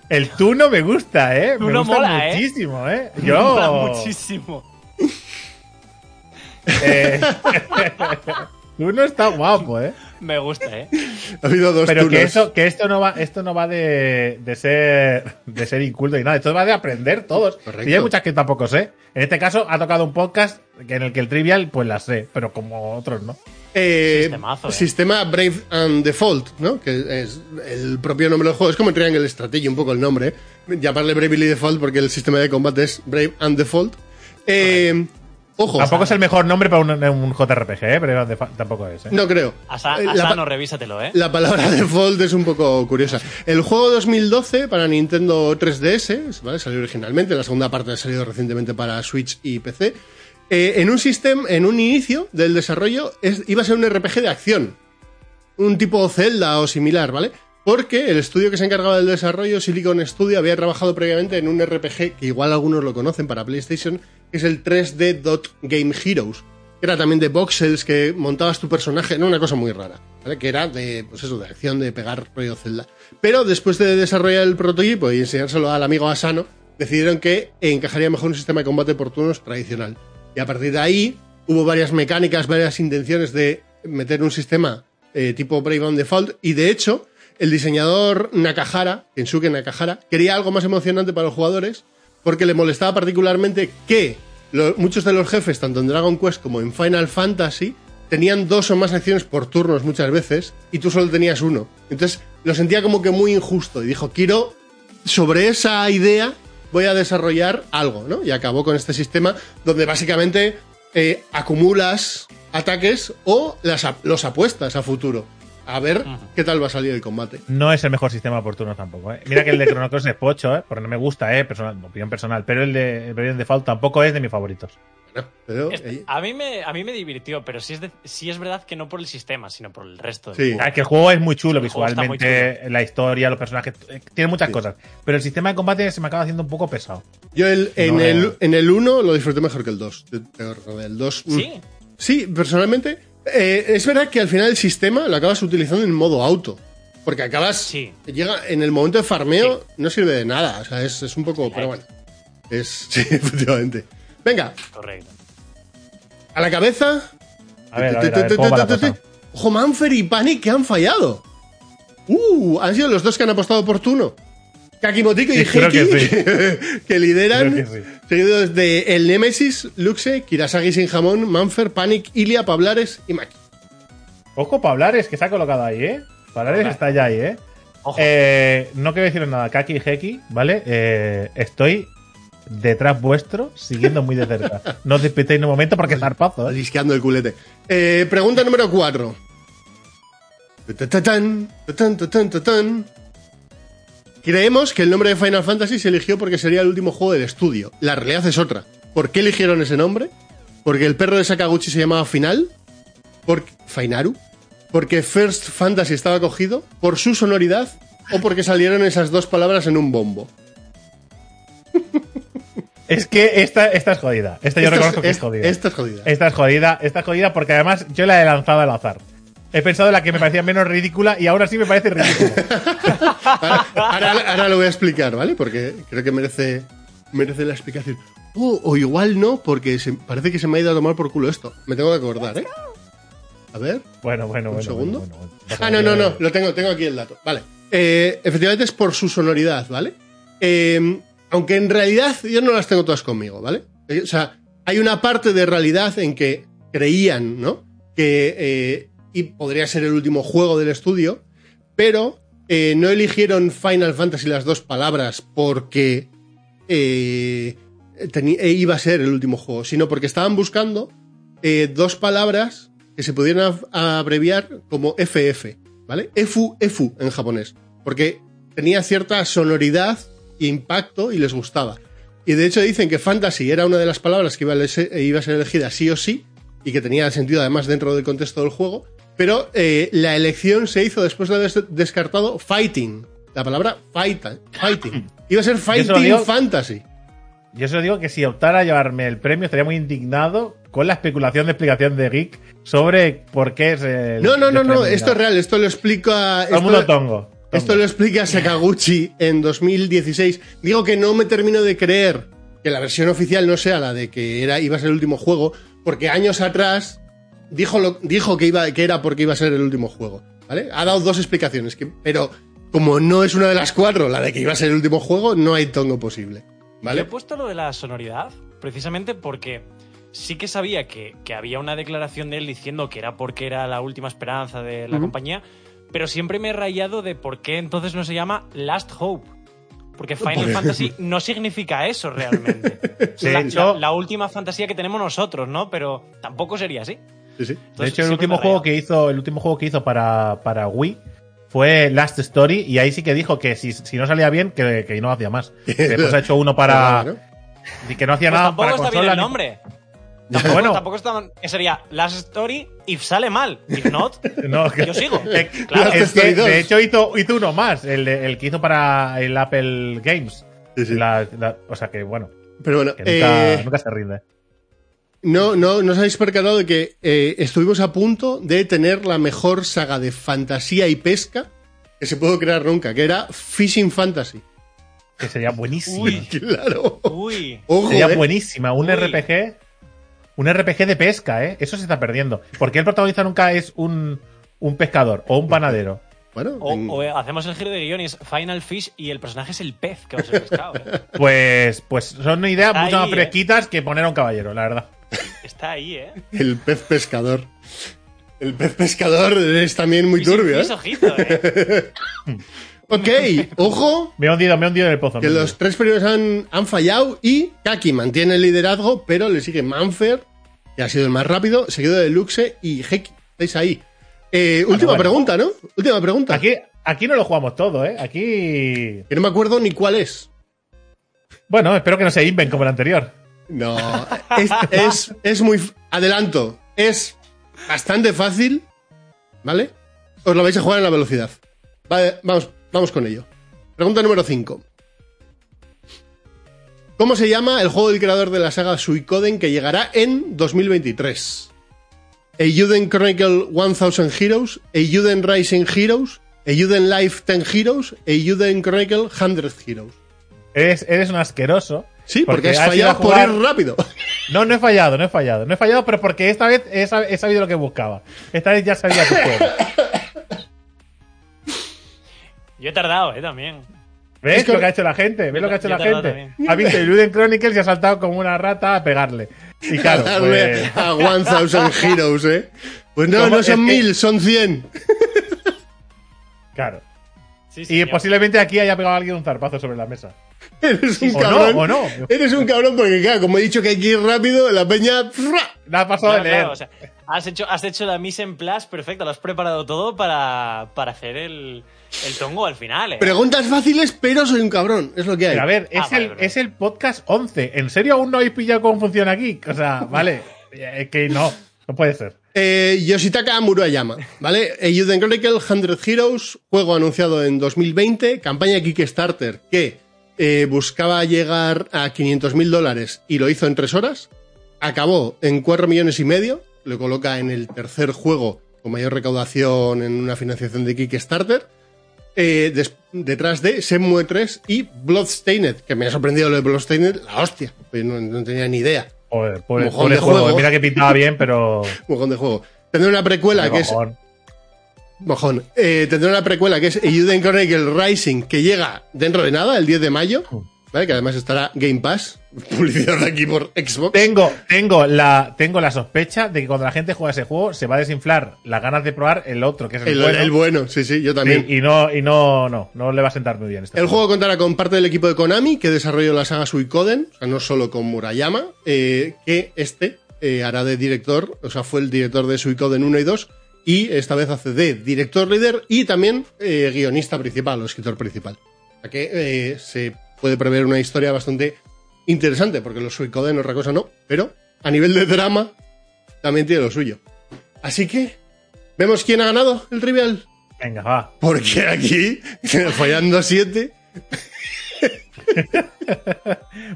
El Tuno me gusta, ¿eh? me
Tuno
gusta
mola, ¿eh?
muchísimo, ¿eh?
Mola
Yo.
muchísimo.
eh, Tuno está guapo, ¿eh?
Me gusta, ¿eh?
Ha habido dos
Pero que, eso, que esto no va, esto no va de, de ser de ser inculto y nada, esto va de aprender todos.
Correcto.
Y hay muchas que tampoco sé. En este caso ha tocado un podcast que en el que el trivial pues las sé, pero como otros no.
Eh,
Sistemazo, ¿eh?
Sistema Brave and Default, ¿no? Que es el propio nombre del juego. Es como Triangle Strategy, un poco el nombre. ¿eh? Llamarle Bravely Default porque el sistema de combate es Brave and Default. Eh, ojo,
Tampoco es el mejor nombre para un, un JRPG, ¿eh? pero de tampoco es. ¿eh?
no creo.
Asa-
Eh, la,
Asano,
pa-
revísatelo, ¿eh?
la palabra default es un poco curiosa. El juego 2012 para Nintendo 3DS, ¿vale? Salió originalmente, la segunda parte ha salido recientemente para Switch y PC. Eh, en un sistema, en un inicio del desarrollo, es- iba a ser un RPG de acción. Un tipo Zelda o similar, ¿vale? Porque el estudio que se encargaba del desarrollo, Silicon Studio, había trabajado previamente en un RPG que igual algunos lo conocen para PlayStation, que es el 3D Dot Game Heroes. Que era también de voxels, que montabas tu personaje, no una cosa muy rara. Que era de, pues eso, de acción, de pegar rollo Zelda. Pero después de desarrollar el prototipo y enseñárselo al amigo Asano, decidieron que encajaría mejor un sistema de combate por turnos tradicional. Y a partir de ahí hubo varias mecánicas, varias intenciones de meter un sistema eh, tipo Brave and Default. Y de hecho, el diseñador Nakahara, Kensuke Nakahara, quería algo más emocionante para los jugadores porque le molestaba particularmente que muchos de los jefes, tanto en Dragon Quest como en Final Fantasy, tenían dos o más acciones por turnos muchas veces y tú solo tenías uno. Entonces lo sentía como que muy injusto y dijo, quiero sobre esa idea voy a desarrollar algo, ¿no? Y acabó con este sistema donde básicamente eh, acumulas ataques o las, los apuestas a futuro. A ver qué tal va a salir el combate.
No es el mejor sistema por tampoco, ¿eh? Mira que el de Chrono Cross es pocho, ¿eh? Porque no me gusta, ¿eh? Personal, opinión personal. Pero el de el Bravely Default tampoco es de mis favoritos.
Bueno, pero,
Este- a, mí me, a mí me divirtió, pero sí es, de- sí es verdad que no por el sistema, sino por el resto. del
Sí.
juego.
Ah, Es que el juego es muy chulo
muy
visualmente, la historia, los personajes, eh, tiene muchas
Sí.
cosas. Pero el sistema de combate se me acaba haciendo un poco pesado.
yo el- en,
No.
el, en el 1 lo disfruté mejor que el 2. El 2 mm,
Sí,
Sí, personalmente. Eh, es verdad que al final el sistema lo acabas utilizando en modo auto. Porque acabas.
Sí.
Llega en el momento de farmeo, no sirve de nada. O sea, es, es un poco. Pero bueno. Es. Sí, efectivamente. Venga,
correcto.
a la cabeza.
A ver, a ver, a ver, ¿cómo va la cosa?
Ojo, Manfer y Panic que han fallado. Uh, han sido los dos que han apostado por Tuno. Kakimotico y Heiki,
que sí.
que, que lideran,
Creo que sí.
seguidos de El Nemesis, Luxe, Kirasagi sin jamón, Manfer, Panic, Ilia, Pablares y Maki.
Ojo, Pablares, que se ha colocado ahí, ¿eh? Pablares está ya ahí, ¿eh?
Ojo.
Eh, no quiero deciros nada, Kaki y Heki, ¿vale? Eh, estoy detrás vuestro, siguiendo muy de cerca. No os despistéis en un momento porque es zarpazo, ¿eh?
Lisqueando el culete. Eh, pregunta número 4. Creemos que el nombre de Final Fantasy se eligió porque sería el último juego del estudio. La realidad es otra. ¿Por qué eligieron ese nombre? ¿Porque el perro de Sakaguchi se llamaba Final? ¿Por Finaru? ¿Porque First Fantasy estaba cogido? ¿Por su sonoridad? ¿O porque salieron esas dos palabras en un bombo?
Es que esta, esta es jodida. Esta yo
Esta es-
reconozco que es,
es-
jodida.
Esta es jodida.
Esta es jodida, esta es jodida porque además yo la he lanzado al azar. He pensado en la que me parecía menos ridícula y ahora sí me parece ridícula.
Ahora, ahora- ahora lo voy a explicar, ¿vale? Porque creo que merece, merece la explicación. Oh, o igual no, porque se- parece que se me ha ido a tomar por culo esto. Me tengo que acordar, ¿eh? A ver.
Bueno, bueno,
¿Un
bueno.
segundo?
bueno, bueno, bueno.
Ah, no, no, no. Lo tengo, tengo aquí el dato. Vale. Eh, efectivamente es por su sonoridad, ¿vale? Eh, aunque en realidad yo no las tengo todas conmigo, ¿vale? Eh, o sea, hay una parte de realidad en que creían, ¿no? Que eh, y podría ser el último juego del estudio, pero eh, no eligieron Final Fantasy las dos palabras porque eh, eh, iba a ser el último juego, sino porque estaban buscando dos palabras que se pudieran ab- abreviar como FF, ¿vale? EFU, EFU en japonés, porque tenía cierta sonoridad e impacto y les gustaba. Y de hecho dicen que fantasy era una de las palabras que iba a ser elegida sí o sí y que tenía sentido además dentro del contexto del juego, pero eh, la elección se hizo después de haber descartado fighting, la palabra fight, fighting. Iba a ser
lo
fighting
digo-
fantasy.
Yo solo digo que si optara a llevarme el premio estaría muy indignado con la especulación de explicación de Geek sobre por qué es el.
No, no, no, no, esto es real, esto lo explica...
Todo el mundo tongo.
Esto lo explica Sakaguchi en 2016. Digo que no me termino de creer que la versión oficial no sea la de que era, iba a ser el último juego, porque años atrás dijo, lo- dijo que, iba, que era porque iba a ser el último juego. ¿Vale? Ha dado dos explicaciones, que, pero como no es una de las cuatro la de que iba a ser el último juego, no hay tongo posible.
Yo he
¿Vale?
puesto lo de la sonoridad precisamente porque sí que sabía que, que había una declaración de él diciendo que era porque era la última esperanza de la compañía, pero siempre me he rayado de por qué entonces no se llama Last Hope. Porque Final
Porque-
Fantasy no significa eso realmente. Es
De
la,
hecho-
la- la última fantasía que tenemos nosotros, ¿no? Pero tampoco sería así.
Sí, sí.
De hecho, el último juego que hizo, el último juego que hizo para, para Wii fue Last Story, y ahí sí que dijo que si, si no salía bien, que, que no hacía más. Después ha hecho uno para.
¿no?
y que no hacía
Pues
nada
tampoco
para
está
consola.
bien el
ni-
nombre.
Tampoco, bueno,
Tampoco está, sería Last Story if sale mal. If not,
no, que-
yo sigo.
Eh,
Claro.
Es que,
Story 2.
de hecho, hizo, hizo uno más, el, el que hizo para el Apple Games.
Sí, sí.
La- la- o sea que, bueno,
Pero bueno,
que nunca,
eh,
nunca se rinde.
No, no, no os habéis percatado de que eh, estuvimos a punto de tener la mejor saga de fantasía y pesca que se pudo crear nunca, que era Fishing Fantasy.
Que sería buenísimo.
Uy.
Claro.
Uy.
Ojo,
Sería
eh.
buenísima. Un
Uy.
RPG. Un RPG de pesca, ¿eh? Eso se está perdiendo. Porque el protagonista nunca es un, un pescador o un panadero.
Bueno,
O,
en-
o, eh, hacemos el giro de guion y es Final Fish y el personaje es el pez que va a ser pescado. ¿eh?
Pues, pues son ideas
Está
mucho más
ahí, ¿eh?
fresquitas que poner a un caballero, la verdad.
Está ahí, ¿eh?
el pez pescador. El pez pescador es también muy turbio,
Fish,
¿eh?
ojito, ¿eh?
Ok, ojo,
Me he hundido, me he hundido en el pozo.
que los tres primeros han, han fallado y Kaki mantiene el liderazgo, pero le sigue Manfer, que ha sido el más rápido, seguido de Luxe y Heki. Estáis ahí. Eh, última
bueno.
pregunta, ¿no? Última pregunta.
Aquí, aquí no lo jugamos todo, ¿eh? Aquí.
Que no me acuerdo ni cuál es.
Bueno, espero que no se inven como el anterior.
No, es, es, muy... Adelanto, es bastante fácil, ¿vale? Os lo vais a jugar en la velocidad. Vamos, vamos con ello. Pregunta número 5. ¿Cómo se llama el juego del creador de la saga Suicoden que llegará en 2023? Eiyuden Chronicle 1000 Heroes, Eiyuden Rising Heroes, Eiyuden Life 10 Heroes, Eiyuden Chronicle 100 Heroes.
Eres, eres un asqueroso.
Sí, porque, has
has a
fallado por
jugar-
ir rápido.
No, no he fallado, no he fallado. No he fallado, pero porque esta vez he, sab- he sabido lo que buscaba. Esta vez ya sabía tu juego.
Yo he tardado, ¿eh? También.
¿Ves
Es que-
lo que ha hecho la gente? ¿Ves lo que ha hecho la gente? Ha visto Iluden Chronicles y ha saltado como una rata a pegarle. Y claro,
darle
pues,
a 1000 Heroes, ¿eh? Pues no,
¿Cómo?
no son
Es que-
mil, son 100.
claro.
Sí,
Y posiblemente aquí haya pegado alguien un zarpazo sobre la mesa.
Eres un
O
cabrón.
no, o no.
Eres un cabrón porque, claro, como he dicho que hay que ir rápido, la peña... ¡fra!
La ha pasado
Claro,
de leer.
claro, o sea, has hecho, has hecho la mise en place perfecta, lo has preparado todo para, para hacer el, el tongo al final, ¿eh?
Preguntas fáciles, pero soy un cabrón. Es lo que hay.
Pero a ver,
Ah,
es,
vale,
el,
vale.
es el podcast 11. ¿En serio aún no habéis pillado cómo funciona aquí? O sea, vale. Es que no, no puede ser.
Eh, Yoshitaka Murayama, ¿vale? Eiyuden Chronicle 100 Heroes, juego anunciado en 2020, campaña Kickstarter que eh, buscaba llegar a 500 mil dólares y lo hizo en tres horas. Acabó en 4 millones y medio, lo coloca en el tercer juego con mayor recaudación en una financiación de Kickstarter. Eh, des- detrás de Shenmue 3 y Bloodstained, que me ha sorprendido lo de Bloodstained, la hostia, pues no, no tenía ni idea.
Joder, pobre, pobre
de
juego.
juego.
Mira que pintaba bien, pero.
Mojón de juego. Tendrá una precuela que es
Mojón.
Eh, tendrá una precuela que es Eiyuden Chronicle Rising, que llega dentro de nada, el 10 de mayo. ¿Vale? Que además estará Game Pass. Publicidad aquí por Xbox.
Tengo, tengo, la, tengo la sospecha de que cuando la gente juega ese juego se va a desinflar las ganas de probar el otro, que es el,
El,
bueno.
el bueno, sí, sí, yo también.
Sí, y no, y no, no, no le va a sentar muy bien. Este
El juego contará con parte del equipo de Konami, que desarrolló la saga Suicoden, o sea, no solo con Murayama, eh, que este eh, hará de director, o sea, fue el director de Suicoden 1 y 2, y esta vez hace de director líder y también eh, guionista principal o escritor principal. O sea que eh, se puede prever una historia bastante interesante, porque los Suicoden otra cosa no, pero a nivel de drama también tiene lo suyo. Así que, ¿vemos quién ha ganado el trivial?
Venga, va.
Porque aquí, fallando a 7.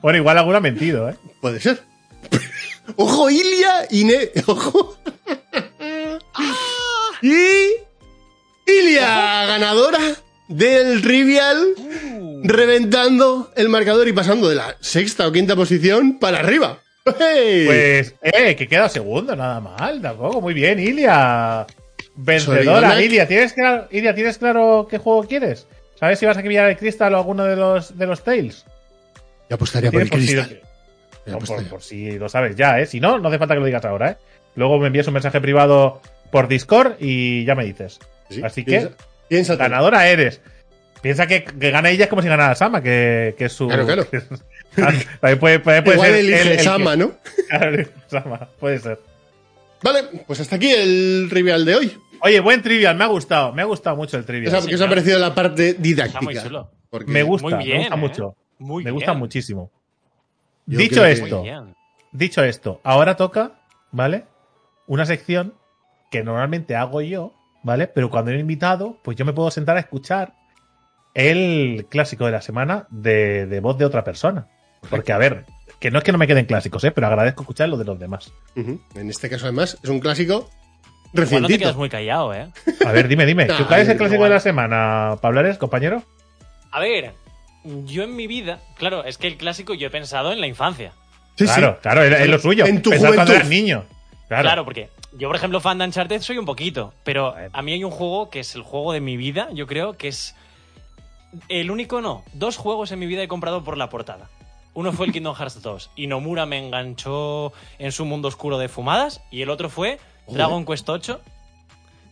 Bueno, igual alguno ha mentido, ¿eh?
Puede ser. Ojo, Ilia y Ne. Ojo. Y. Ilia, ganadora del Trivial, reventando el marcador y pasando de la sexta o quinta posición para arriba. ¡Hey!
Pues, eh, que queda segundo, nada mal, tampoco. Muy bien, Ilia. Vencedora. Ilia. ¿Tienes claro, Ilia, ¿tienes claro qué juego quieres? ¿Sabes si vas a pillar el Crystal o alguno de los, de los Tales?
Yo apostaría por el
si-
cristal.
No,
Ya,
por, por si lo sabes ya, ¿eh? Si no, no hace falta que lo digas ahora, ¿eh? Luego me envías un mensaje privado por Discord y ya me dices.
Sí,
Así que,
piénsate.
ganadora eres. Piensa que, que gana ella es como si ganara Sama, que, que es su.
Claro, claro.
también puede, puede- puede
Igual
ser
elige
el que-
Sama, ¿no?
Claro, Sama, puede ser.
Vale, pues hasta aquí el Trivial de hoy.
Oye, buen trivial, me ha gustado, me ha gustado mucho el trivial.
¿Qué os ha- qué os ha parecido la parte
Está
didáctica?
muy chulo.
Porque
me gusta,
Muy bien,
me gusta
¿eh?
mucho.
Muy
me
bien.
gusta muchísimo.
Yo
Dicho esto, dicho esto, ahora toca, ¿vale? Una sección que normalmente hago yo, ¿vale? Pero cuando he invitado, pues yo me puedo sentar a escuchar el clásico de la semana de, de voz de otra persona. Porque, a ver, que no es que no me queden clásicos, ¿eh? Pero agradezco escuchar lo de los demás.
En este caso, además, es un clásico
Igual no te
recientito.
quedas muy callado, ¿eh?
A ver, dime, dime. ¿Tú cuál es el clásico de la semana, Pablares, compañero?
A ver, yo en mi vida, claro, es que el clásico yo he pensado en la infancia.
Sí,
claro,
sí.
claro, es, es lo suyo.
En tu
Pensar cuando
juventud.
eras niño. Claro.
Claro. porque yo, por ejemplo, fan de Uncharted soy un poquito, pero a mí hay un juego que es el juego de mi vida, yo creo que es el único no. Dos juegos en mi vida he comprado por la portada. Uno fue el Kingdom Hearts 2 y Nomura me enganchó en su mundo oscuro de fumadas y el otro fue. Dragon Quest 8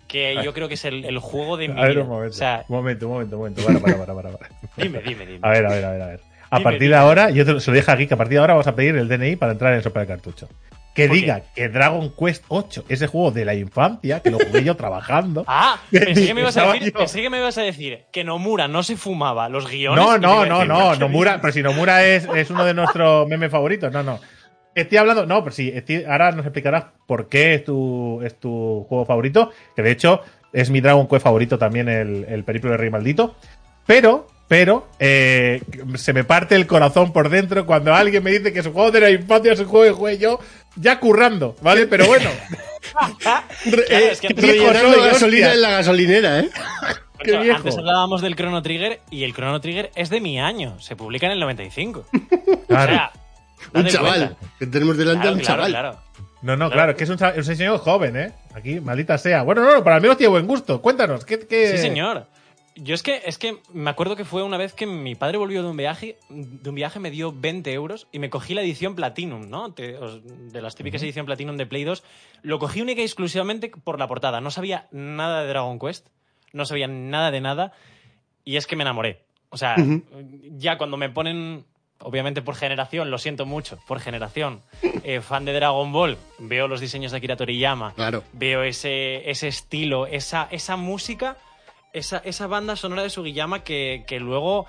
que yo creo que es el, el juego de mi
A ver,
vida.
un momento.
O sea,
un momento, un momento, un momento. Para, para, para, para, para.
dime, dime, dime.
A ver, a ver, a ver, a ver. A
Dime,
partir
dime.
de ahora, yo te, se lo dije aquí, que a partir de ahora vamos a pedir el DNI para entrar en Sopa de Cartucho. Que
¿Por
diga que Dragon Quest 8, ese juego de la infancia, que lo jugué yo trabajando.
Ah, pensé que, me ibas a decir, pensé que me ibas a decir que Nomura no se fumaba los guiones.
No, no, no, no,
"Qué
Nomura,
bien".
pero si Nomura es, es uno de nuestros memes favoritos, no, no. Estoy hablando, no, pero sí, estoy- ahora nos explicarás por qué es tu, es tu juego favorito, que de hecho es mi Dragon Quest favorito también, el, el Periplo del Rey Maldito. Pero, pero, eh, se me parte el corazón por dentro cuando alguien me dice que su juego de la infancia es un juego que jugué yo ya currando, ¿vale? Pero bueno,
Claro,
eh,
es que
rellenando gasolina
hostia.
en la gasolinera, ¿eh?
qué
Claro,
viejo.
Antes hablábamos del Chrono Trigger y el Chrono Trigger es de mi año. Se publica en el 95.
Claro.
O sea,
Un chaval.
cuenta.
Que tenemos delante a
Claro,
un
claro,
chaval.
claro.
No, no, claro, que es un, es un señor joven, ¿eh? Aquí, maldita sea. Bueno, no, no, para mí no tiene buen gusto. Cuéntanos, ¿qué, qué...
Sí, señor. Yo es que, es que me acuerdo que fue una vez que mi padre volvió de un viaje, de un viaje me dio 20 euros y me cogí la edición Platinum, ¿no? Te- os- de las típicas edición Platinum de Play 2. Lo cogí única y exclusivamente por la portada. No sabía nada de Dragon Quest, no sabía nada de nada y es que me enamoré. O sea, ya cuando me ponen, obviamente por generación, lo siento mucho, por generación, eh, fan de Dragon Ball, veo los diseños de Akira Toriyama,
Claro.
veo ese, ese estilo, esa, esa música, esa, esa banda sonora de Sugiyama que, que luego,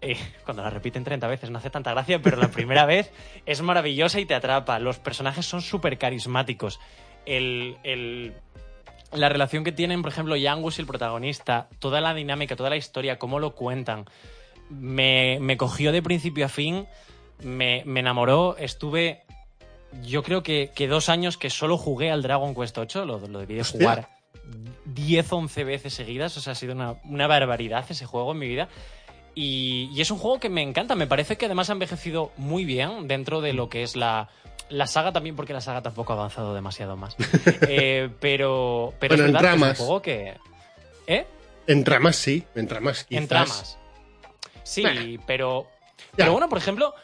eh, cuando la repiten 30 veces no hace tanta gracia, pero la primera vez es maravillosa y te atrapa. Los personajes son súper carismáticos. El, el- la relación que tienen, por ejemplo, Yangus y el protagonista, toda la dinámica, toda la historia, cómo lo cuentan, me, me cogió de principio a fin, me, me enamoró, estuve yo creo que, que dos años que solo jugué al Dragon Quest 8, lo, lo debí de
Hostia.
jugar 10, 11 veces seguidas, o sea, ha sido una, una barbaridad ese juego en mi vida. Y, y es un juego que me encanta, me parece que además ha envejecido muy bien dentro de lo que es la, la saga también, porque la saga tampoco ha avanzado demasiado más. Eh, pero pero
Bueno,
es
en
verdad que es un juego que... ¿Eh?
En tramas sí, en tramas quizás.
En tramas. Sí, pero.
Ya.
Pero bueno, por ejemplo,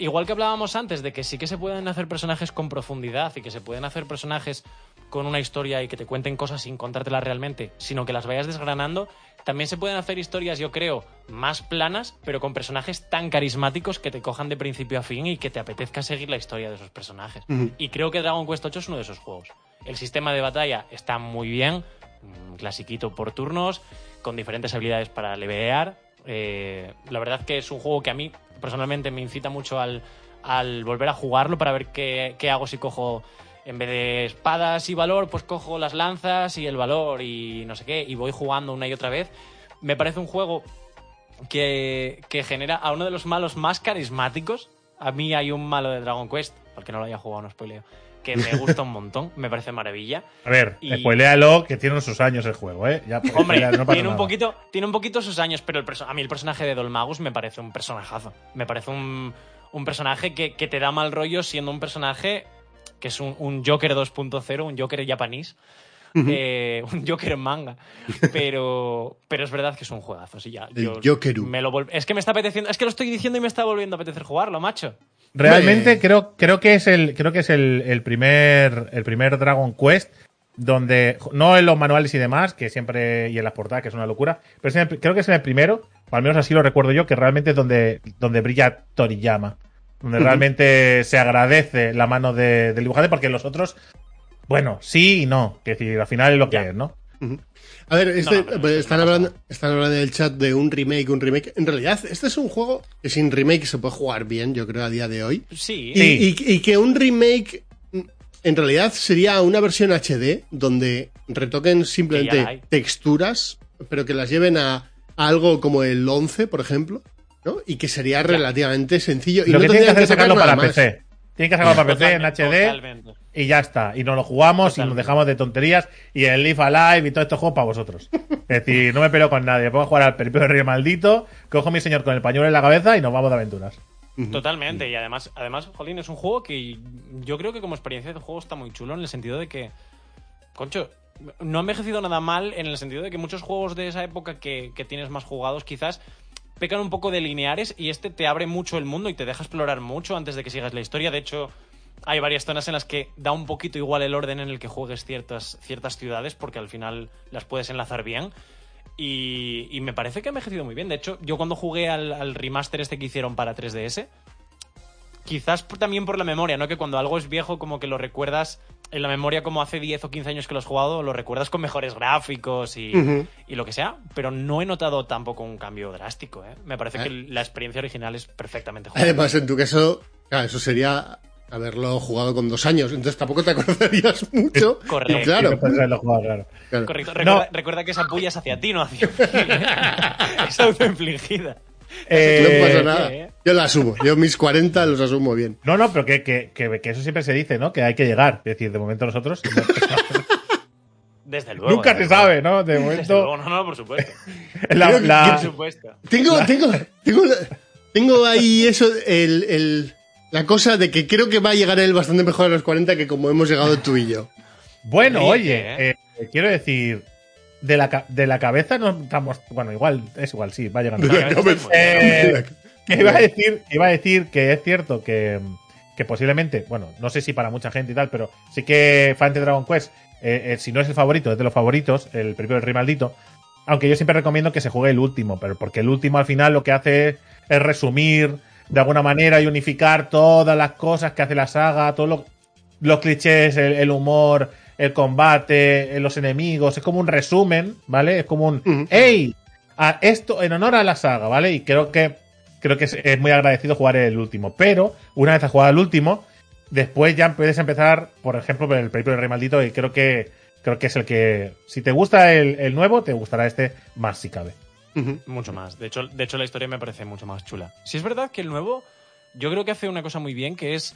igual que hablábamos antes de que sí que se pueden hacer personajes con profundidad y que se pueden hacer personajes con una historia y que te cuenten cosas sin contártelas realmente, sino que las vayas desgranando, también se pueden hacer historias, yo creo, más planas, pero con personajes tan carismáticos que te cojan de principio a fin y que te apetezca seguir la historia de esos personajes. Y creo que Dragon Quest 8 es uno de esos juegos. El sistema de batalla está muy bien, un clasiquito por turnos, con diferentes habilidades para levelear. Eh, la verdad que es un juego que a mí personalmente me incita mucho al, al volver a jugarlo para ver qué, hago si cojo en vez de espadas y valor, pues cojo las lanzas y el valor y no sé qué, y voy jugando una y otra vez. Me parece un juego que, que genera a uno de los malos más carismáticos. A mí hay un malo de Dragon Quest, porque no lo haya jugado, no spoileo, que me gusta un montón, me parece maravilla.
A ver,
Y-
spoiléalo, que tiene sus años el juego, ¿eh? Ya,
Hombre,
no
tiene, un poquito, tiene un poquito sus años, pero el a mí el personaje de Dolmagus me parece un personajazo. Me parece un, un personaje que, que te da mal rollo siendo un personaje que es un, un Joker 2.0, un Joker japonés, eh, un Joker en manga. Pero, pero es verdad que es un juegazo. Sí, ya,
El
yo
Jokeru.
me lo es que me está apeteciendo, es que lo estoy diciendo y me está volviendo a apetecer jugarlo, macho.
Realmente creo, creo que es el, creo que es el, el primer, el primer Dragon Quest donde, no en los manuales y demás, que siempre, y en las portadas, que es una locura, pero el- creo que es el primero, o al menos así lo recuerdo yo, que realmente es donde, donde brilla Toriyama. Donde realmente se agradece la mano de- del dibujante, porque los otros, bueno, sí y no. Que decir, al final es lo que
Ya.
es, ¿no?
A ver, este-
No,
pues,
no
están, hablando, están hablando en el chat de un remake, un remake. En realidad, este es un juego que sin remake se puede jugar bien, yo creo, a día de hoy.
Sí,
Y,
Sí.
y- y que un remake en realidad sería una versión HD donde retoquen
Que
simplemente texturas, pero que las lleven a, a algo como el 11, por ejemplo, ¿no? Y que sería relativamente sencillo. Y
lo
no
que tienen que
tendrían
hacer es sacarlo para
más.
PC. Tienen que sacarlo para PC en HD.
totalmente.
Y ya está. Y nos lo jugamos y nos dejamos de tonterías. Y el Leaf Alive y todo estos juegos para vosotros. Es decir, no me peleo con nadie. Puedo jugar al Peripio de Rey Maldito, cojo a mi señor con el pañuelo en la cabeza y nos vamos de aventuras.
Totalmente, y además, además, Jolín, es un juego que yo creo que como experiencia de juego está muy chulo en el sentido de que, concho, no ha envejecido nada mal en el sentido de que muchos juegos de esa época que, que tienes más jugados quizás pecan un poco de lineares y este te abre mucho el mundo y te deja explorar mucho antes de que sigas la historia. De hecho, hay varias zonas en las que da un poquito igual el orden en el que juegues ciertas, ciertas ciudades porque al final las puedes enlazar bien. Y, y me parece que ha envejecido muy bien. De hecho, yo cuando jugué al, al remaster este que hicieron para 3DS, quizás también por la memoria, ¿no? Que cuando algo es viejo, como que lo recuerdas en la memoria como hace 10 o 15 años que lo has jugado, lo recuerdas con mejores gráficos y, y lo que sea, pero no he notado tampoco un cambio drástico, ¿eh? Me parece
Eh.
que la experiencia original es perfectamente jugable.
Además, en tu caso, claro, eso sería haberlo jugado con dos años, entonces tampoco te acordarías mucho.
Correcto.
Claro,
claro.
Correcto.
No.
Recuerda, que esa puya es hacia ti, no hacia mí. es autoinfligida.
Eh,
no pasa nada.
eh.
Yo la asumo. Yo mis 40 los asumo bien.
No, no, pero que, que, que, que eso siempre se dice, ¿no? Que hay que llegar. Es decir, de momento nosotros.
Desde luego.
nunca
desde
se sabe, ¿no? De
Desde
momento.
luego, no, no, por supuesto.
la-
Creo que-
la-
Por supuesto.
Tengo, tengo, tengo, tengo ahí eso, el, el- la cosa de que creo que va a llegar él bastante mejor a los 40 que como hemos llegado tú y yo.
Bueno, oye, eh, quiero decir, de la, de la cabeza no estamos. Bueno, igual, es igual, sí, va llegando.
De la cabeza.
Eh, que iba a decir, iba a decir que es cierto que, que posiblemente, bueno, no sé si para mucha gente y tal, pero sí que fan de Dragon Quest, eh, eh, si no es el favorito, es de los favoritos, el primero del Rey Maldito. Aunque yo siempre recomiendo que se juegue el último, pero porque el último al final lo que hace es resumir de alguna manera y unificar todas las cosas que hace la saga, todos los, los clichés, el, el humor, el combate, eh, los enemigos. Es como un resumen, ¿vale? Es como un. ¡Ey! A esto en honor a la saga, ¿vale? Y creo que creo que es, es muy agradecido jugar el último. Pero, una vez has jugado el último, después ya puedes empezar, por ejemplo, por el Periplo del Rey Maldito, y creo que creo que es el que. Si te gusta el, el nuevo, te gustará este más si cabe.
Mucho más. De hecho, de hecho, la historia me parece mucho más chula. Si es verdad que el nuevo, yo creo que hace una cosa muy bien, que es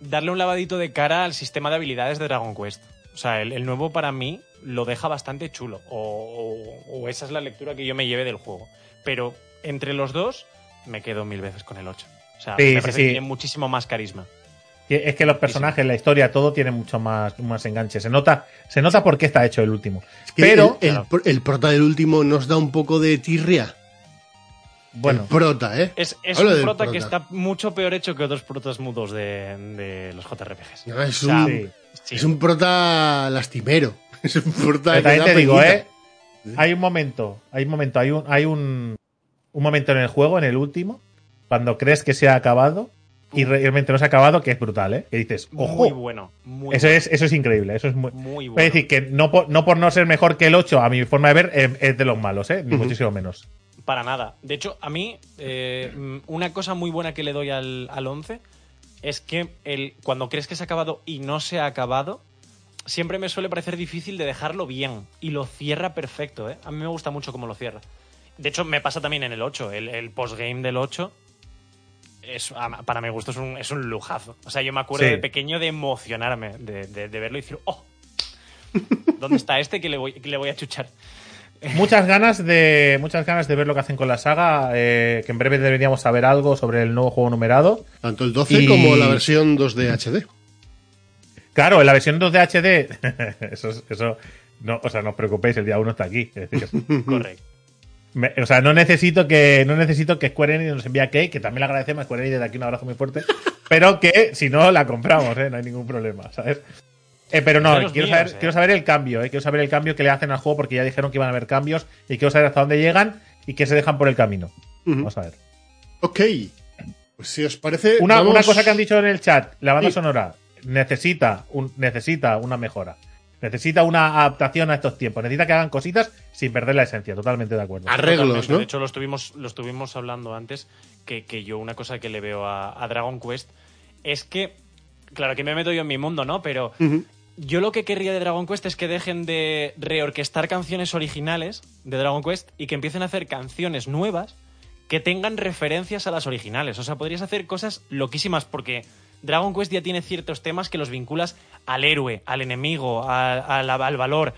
darle un lavadito de cara al sistema de habilidades de Dragon Quest. O sea, el, el nuevo para mí lo deja bastante chulo. O, o- o esa es la lectura que yo me lleve del juego. Pero entre los dos, me quedo mil veces con el 8. O sea,
Sí,
me
sí,
parece
sí.
que tiene muchísimo más carisma.
Es que los personajes, la historia, todo tiene mucho más, más enganche. Se nota, se nota por qué está hecho el último.
Es que
Pero,
el, el, pro- el prota del último nos da un poco de tirria.
bueno,
El prota, ¿eh?
Es, es un prota, que está mucho peor hecho que otros protas mudos de, de los JRPGs.
No, es,
O sea,
un,
sí.
es un prota lastimero. Es un prota
Pero también te digo. ¿eh? Hay un momento, hay un momento, hay un, hay un, un momento en el juego, en el último, cuando crees que se ha acabado y realmente no se ha acabado, que es brutal, ¿eh? Que dices, ojo,
Muy bueno. Muy
eso
bueno,
es, eso es increíble, eso es muy.
muy
Es
bueno.
decir, que no por, no por no ser mejor que el 8, a mi forma de ver, eh, es de los malos, ¿eh? Ni muchísimo menos.
Para nada. De hecho, a mí, eh, mm, una cosa muy buena que le doy al, al 11 es que el, cuando crees que se ha acabado y no se ha acabado, siempre me suele parecer difícil de dejarlo bien. Y lo cierra perfecto, ¿eh? A mí me gusta mucho cómo lo cierra. De hecho, me pasa también en el 8. El, el postgame del 8 es, para mi gusto es un, es un lujazo. O sea, yo me acuerdo
Sí.
de pequeño de emocionarme, de, de- de verlo y decir, ¡oh! ¿Dónde está este que le voy, que le voy a chuchar?
Muchas ganas de muchas ganas de ver lo que hacen con la saga, eh, que en breve deberíamos saber algo sobre el nuevo juego numerado.
Tanto el 12
Y-
como la versión 2D HD.
Claro, en la versión 2 de HD, eso, es- eso no, o sea, no os preocupéis, el día 1 está aquí. Es decir,
Correcto.
Me- o sea, no necesito que no necesito que Square Enix nos envíe a Key, que también le agradecemos a Square Enix desde aquí un abrazo muy fuerte, pero que si no la compramos, ¿eh? no hay ningún problema, ¿sabes? Eh, pero no, quiero,
míos,
saber,
eh.
quiero saber el cambio, ¿eh? quiero saber el cambio que le hacen al juego porque ya dijeron que iban a haber cambios y quiero saber hasta dónde llegan y qué se dejan por el camino. Vamos a ver.
Ok. Pues si os parece.
Una,
vamos-
una cosa que han dicho en el chat, la banda
Sí.
sonora necesita, un, necesita una mejora. Necesita una adaptación a estos tiempos. Necesita que hagan cositas sin perder la esencia. Totalmente de acuerdo.
Arreglos,
Totalmente.
¿no?
De hecho, lo estuvimos, lo estuvimos hablando antes, que, que yo una cosa que le veo a, a Dragon Quest es que, claro, que me meto yo en mi mundo, ¿no? Pero yo lo que querría de Dragon Quest es que dejen de reorquestar canciones originales de Dragon Quest y que empiecen a hacer canciones nuevas que tengan referencias a las originales. O sea, podrías hacer cosas loquísimas porque Dragon Quest ya tiene ciertos temas que los vinculas al héroe, al enemigo, a- a la- al valor.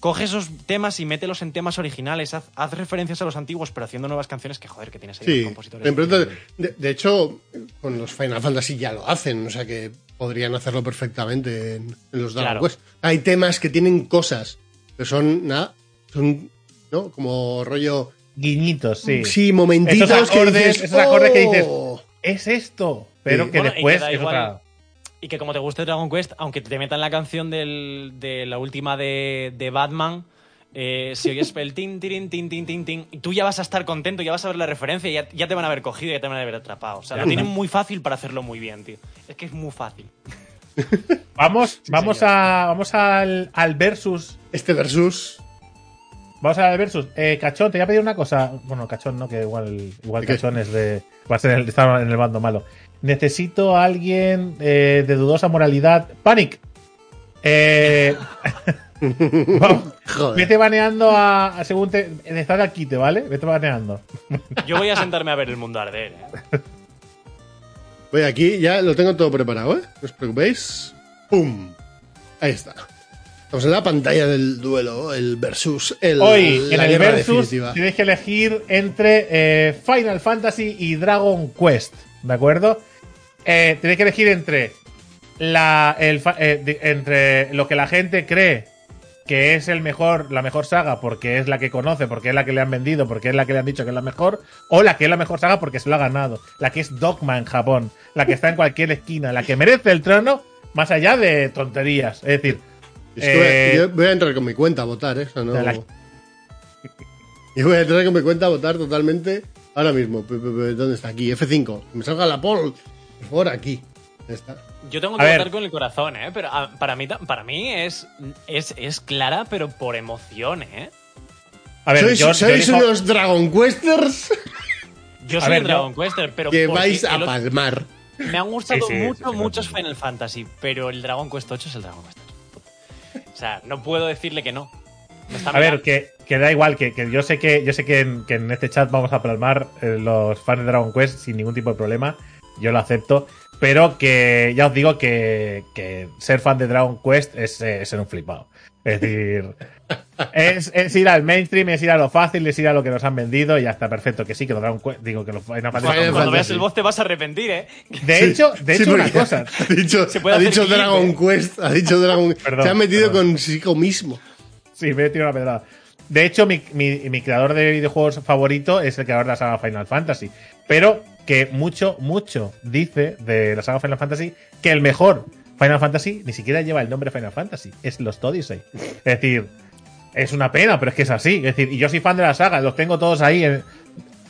Coge esos temas y mételos en temas originales. Haz, haz referencias a los antiguos, pero haciendo nuevas canciones que, joder, que tienes ahí
Sí,
los compositores.
de, pronto- de- de hecho, con los Final Fantasy ya lo hacen, o sea que podrían hacerlo perfectamente en, en los Dragon
Claro.
Quest. Hay temas que tienen cosas que son, nada, son, ¿no? Como rollo,
Guiñitos, sí.
sí, momentitos
Esos
que
acordes-
dices,
esos acordes que dices,
"Oh".
Es esto. Pero
Sí.
que
Bueno, y
después
que da
es
igual.
otra.
Y que como te guste Dragon Quest, aunque te metan la canción del- de la última de, de Batman, eh, si oyes el tin, tin, tin, tin, tin, y tú ya vas a estar contento, ya vas a ver la referencia, y ya, ya te van a haber cogido, ya te van a haber atrapado. O sea, lo tienen muy fácil para hacerlo muy bien, tío. Es que es muy fácil.
Vamos, vamos,
señor.
a, vamos al, al versus.
Este versus.
Vamos al versus. Eh, Cachón, te voy a pedir una cosa. Bueno, Cachón no, que igual, igual. Cachón es de. Va a ser el, está en el bando malo. Necesito a alguien eh, de dudosa moralidad. Panic. Eh, vamos,
Joder.
vete baneando a, a según te. Estás al quite, ¿vale? Vete baneando.
Yo voy a sentarme a ver el mundo arder. ¿eh?
Voy aquí, ya lo tengo todo preparado, ¿eh? No os preocupéis. ¡Pum! Ahí está. Estamos en la pantalla del duelo, el versus, el,
Hoy, en el versus,
definitiva.
tienes que elegir entre eh, Final Fantasy y Dragon Quest, ¿de acuerdo? Eh, tienes que elegir entre, la, el, eh, de- entre lo que la gente cree que es el mejor, la mejor saga porque es la que conoce, porque es la que le han vendido, porque es la que le han dicho que es la mejor, o la que es la mejor saga porque se lo ha ganado, la que es Dogma en Japón, la que está en cualquier esquina, la que merece el trono, más allá de tonterías. Es decir, eh,
yo voy a entrar con mi cuenta a votar, ¿eh? O sea, no...
la-
Yo voy a entrar con mi cuenta a votar totalmente ahora mismo. ¿Dónde está? Aquí, F5. Que me salga la poll. Por aquí. Está.
Yo tengo
A
que votar con el corazón, ¿eh? Pero ah, para mí, para mí es, es, es clara, pero por emoción, ¿eh?
a ver,
¿Sois,
yo, yo elijo-
unos Dragon Questers
Yo
A
soy
ver,
un
yo-
Dragon Quester, pero
que vais a palmar.
Me han gustado
Sí, sí,
mucho,
sí, sí,
muchos
sí.
Final Fantasy, pero el Dragon Quest 8 es el Dragon Quest 8. O sea, no puedo decirle que no.
A ver, que, que da igual, que, que yo sé que yo sé que en, que en este chat vamos a plasmar eh, los fans de Dragon Quest sin ningún tipo de problema. Yo lo acepto. Pero que ya os digo que, que ser fan de Dragon Quest es, eh, ser un flipado. Es decir, es, es ir al mainstream, es ir a lo fácil, es ir a lo que nos han vendido y ya está perfecto. Que sí, que los Dragon Quest, digo que los Final Fantasy
Cuando, cuando veas el boss te vas a arrepentir, ¿eh?
De hecho, de
Sí,
hecho una cosa.
Ha dicho,
Se puede
ha
hacer
dicho
clip,
Dragon
¿eh?
Quest. Ha dicho Dragon
Perdón,
Se ha metido
perdón.
consigo mismo.
Sí, me he tirado una pedrada. De hecho, mi, mi- mi creador de videojuegos favorito es el creador de la saga Final Fantasy. Pero que mucho, mucho dice de la saga Final Fantasy que el mejor Final Fantasy ni siquiera lleva el nombre Final Fantasy. Es Lost Odyssey. Es decir, es una pena, pero es que es así. Es decir, y yo soy fan de la saga, los tengo todos ahí.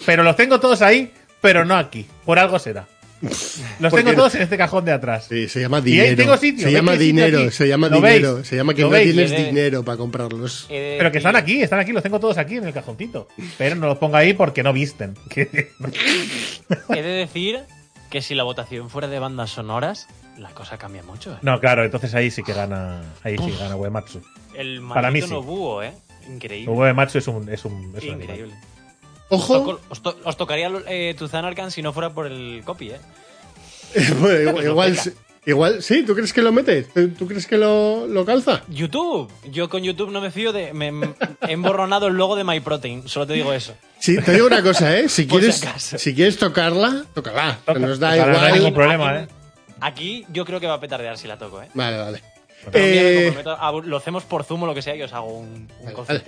pero los tengo todos ahí, pero no aquí. Por algo será. Los
Porque-
tengo todos en este cajón de atrás.
Sí, se llama
Y ahí
dinero.
tengo sitio,
se
¿veis
llama dinero, se llama
¿Lo
dinero.
veis?
Se llama que
¿Lo
no
veis?
tienes
de-
dinero para comprarlos.
De
Pero que están aquí, están aquí, los tengo todos aquí en el cajoncito. Pero no los pongo ahí porque no visten.
He de decir que si la votación fuera de bandas sonoras, la cosa cambia mucho, ¿eh?
No, claro, entonces ahí sí que gana. Ahí sí gana Uematsu.
El
Para mí
maldito
sí.
Nobuo, ¿eh? Increíble.
Uematsu es un. Es un, es un
Ojo,
Os, to- os tocaría eh, tu Zanarkand si no fuera por el copy, ¿eh?
bueno, igual,
Pues
igual, sí- igual, sí, ¿tú crees que lo metes? ¿Tú, crees que lo, lo calza?
YouTube. Yo con YouTube no me fío de. Me, he emborronado el logo de MyProtein. Solo te digo eso.
Sí, te digo una cosa, ¿eh? Si quieres, si quieres tocarla, tócala. que nos da
Toca, no hay ningún
igual.
problema,
aquí,
¿eh?
aquí yo creo que va a petardear si la toco, ¿eh?
Vale, vale. Eh,
comprometo a- lo hacemos por Zoom o lo que sea y os hago un, un
Vale.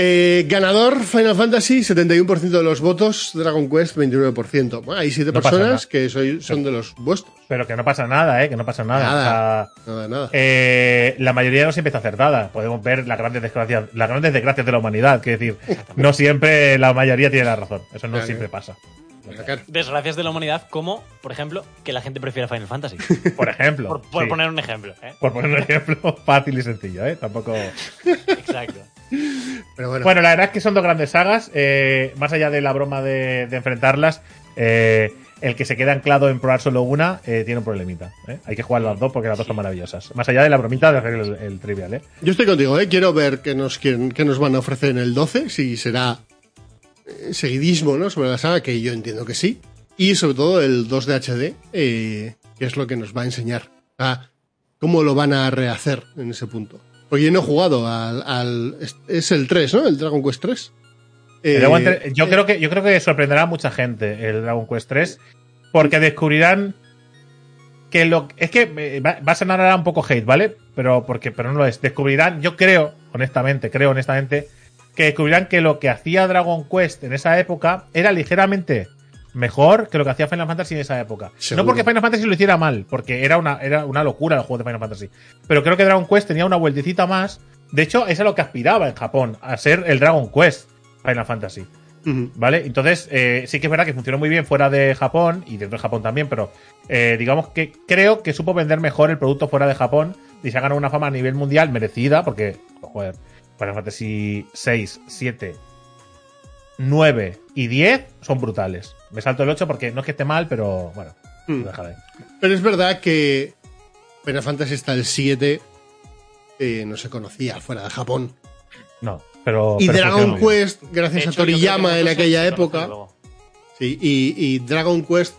Eh, ganador Final Fantasy, 71% de los votos. Dragon Quest, 29%. Bueno, hay 7
No
personas que soy, son de los vuestros.
Pero que no pasa nada, ¿eh? Que no pasa nada.
Nada.
O sea,
Nada, nada.
eh, la mayoría no siempre está acertada. Podemos ver las grandes desgracias, las grandes desgracias de la humanidad. Que decir, no siempre la mayoría tiene la razón. Eso no
Claro.
siempre pasa.
Desgracias de la humanidad, como, por ejemplo, que la gente prefiera Final Fantasy.
Por ejemplo.
Por, por
sí.
poner un ejemplo, ¿eh?
Por poner un ejemplo fácil y sencillo, ¿eh? Tampoco.
Exacto.
Pero bueno,
Bueno, la verdad es que son dos grandes sagas. eh, más allá de la broma de, de enfrentarlas, eh, el que se queda anclado en probar solo una eh, tiene un problemita. ¿eh? Hay que jugar las dos porque las dos son maravillosas. Más allá de la bromita de hacer el, el trivial, ¿eh?
yo estoy contigo, ¿eh? Quiero ver qué nos, quieren, qué nos van a ofrecer en el 12, si será seguidismo, ¿no? Sobre la saga, que yo entiendo que sí. Y sobre todo el 2 de HD, eh, que es lo que nos va a enseñar. a cómo lo van a rehacer en ese punto. Porque yo no he jugado al. al- es, el 3, ¿no? El Dragon Quest 3.
El
Eh,
Dragon yo, creo que, yo creo que sorprenderá a mucha gente el Dragon Quest 3 porque descubrirán que lo es que eh, va, va a sonar ahora un poco hate, ¿vale? Pero porque pero no lo es. Descubrirán, yo creo, honestamente, creo honestamente que descubrirán que lo que hacía Dragon Quest en esa época era ligeramente mejor que lo que hacía Final Fantasy en esa época.
Seguro.
No porque Final Fantasy lo hiciera mal, porque era una, era una locura el juego de Final Fantasy. Pero creo que Dragon Quest tenía una vueltecita más. De hecho, es a lo que aspiraba en Japón, a ser el Dragon Quest Final Fantasy. ¿Vale? Entonces, eh, sí que es verdad que funcionó muy bien fuera de Japón y dentro de Japón también, pero eh, digamos que creo que supo vender mejor el producto fuera de Japón y se ha ganado una fama a nivel mundial merecida, porque, joder, Final Fantasy 6, 7, 9 y 10 son brutales. Me salto el 8 porque no es que esté mal, pero bueno,
Mm.
déjala ahí.
Pero es verdad que Final Fantasy está el 7 eh, no se conocía fuera de Japón.
No, pero.
Y
pero
Dragon. Quest, gracias a Toriyama en aquella
se
época, sí, y, y Dragon Quest,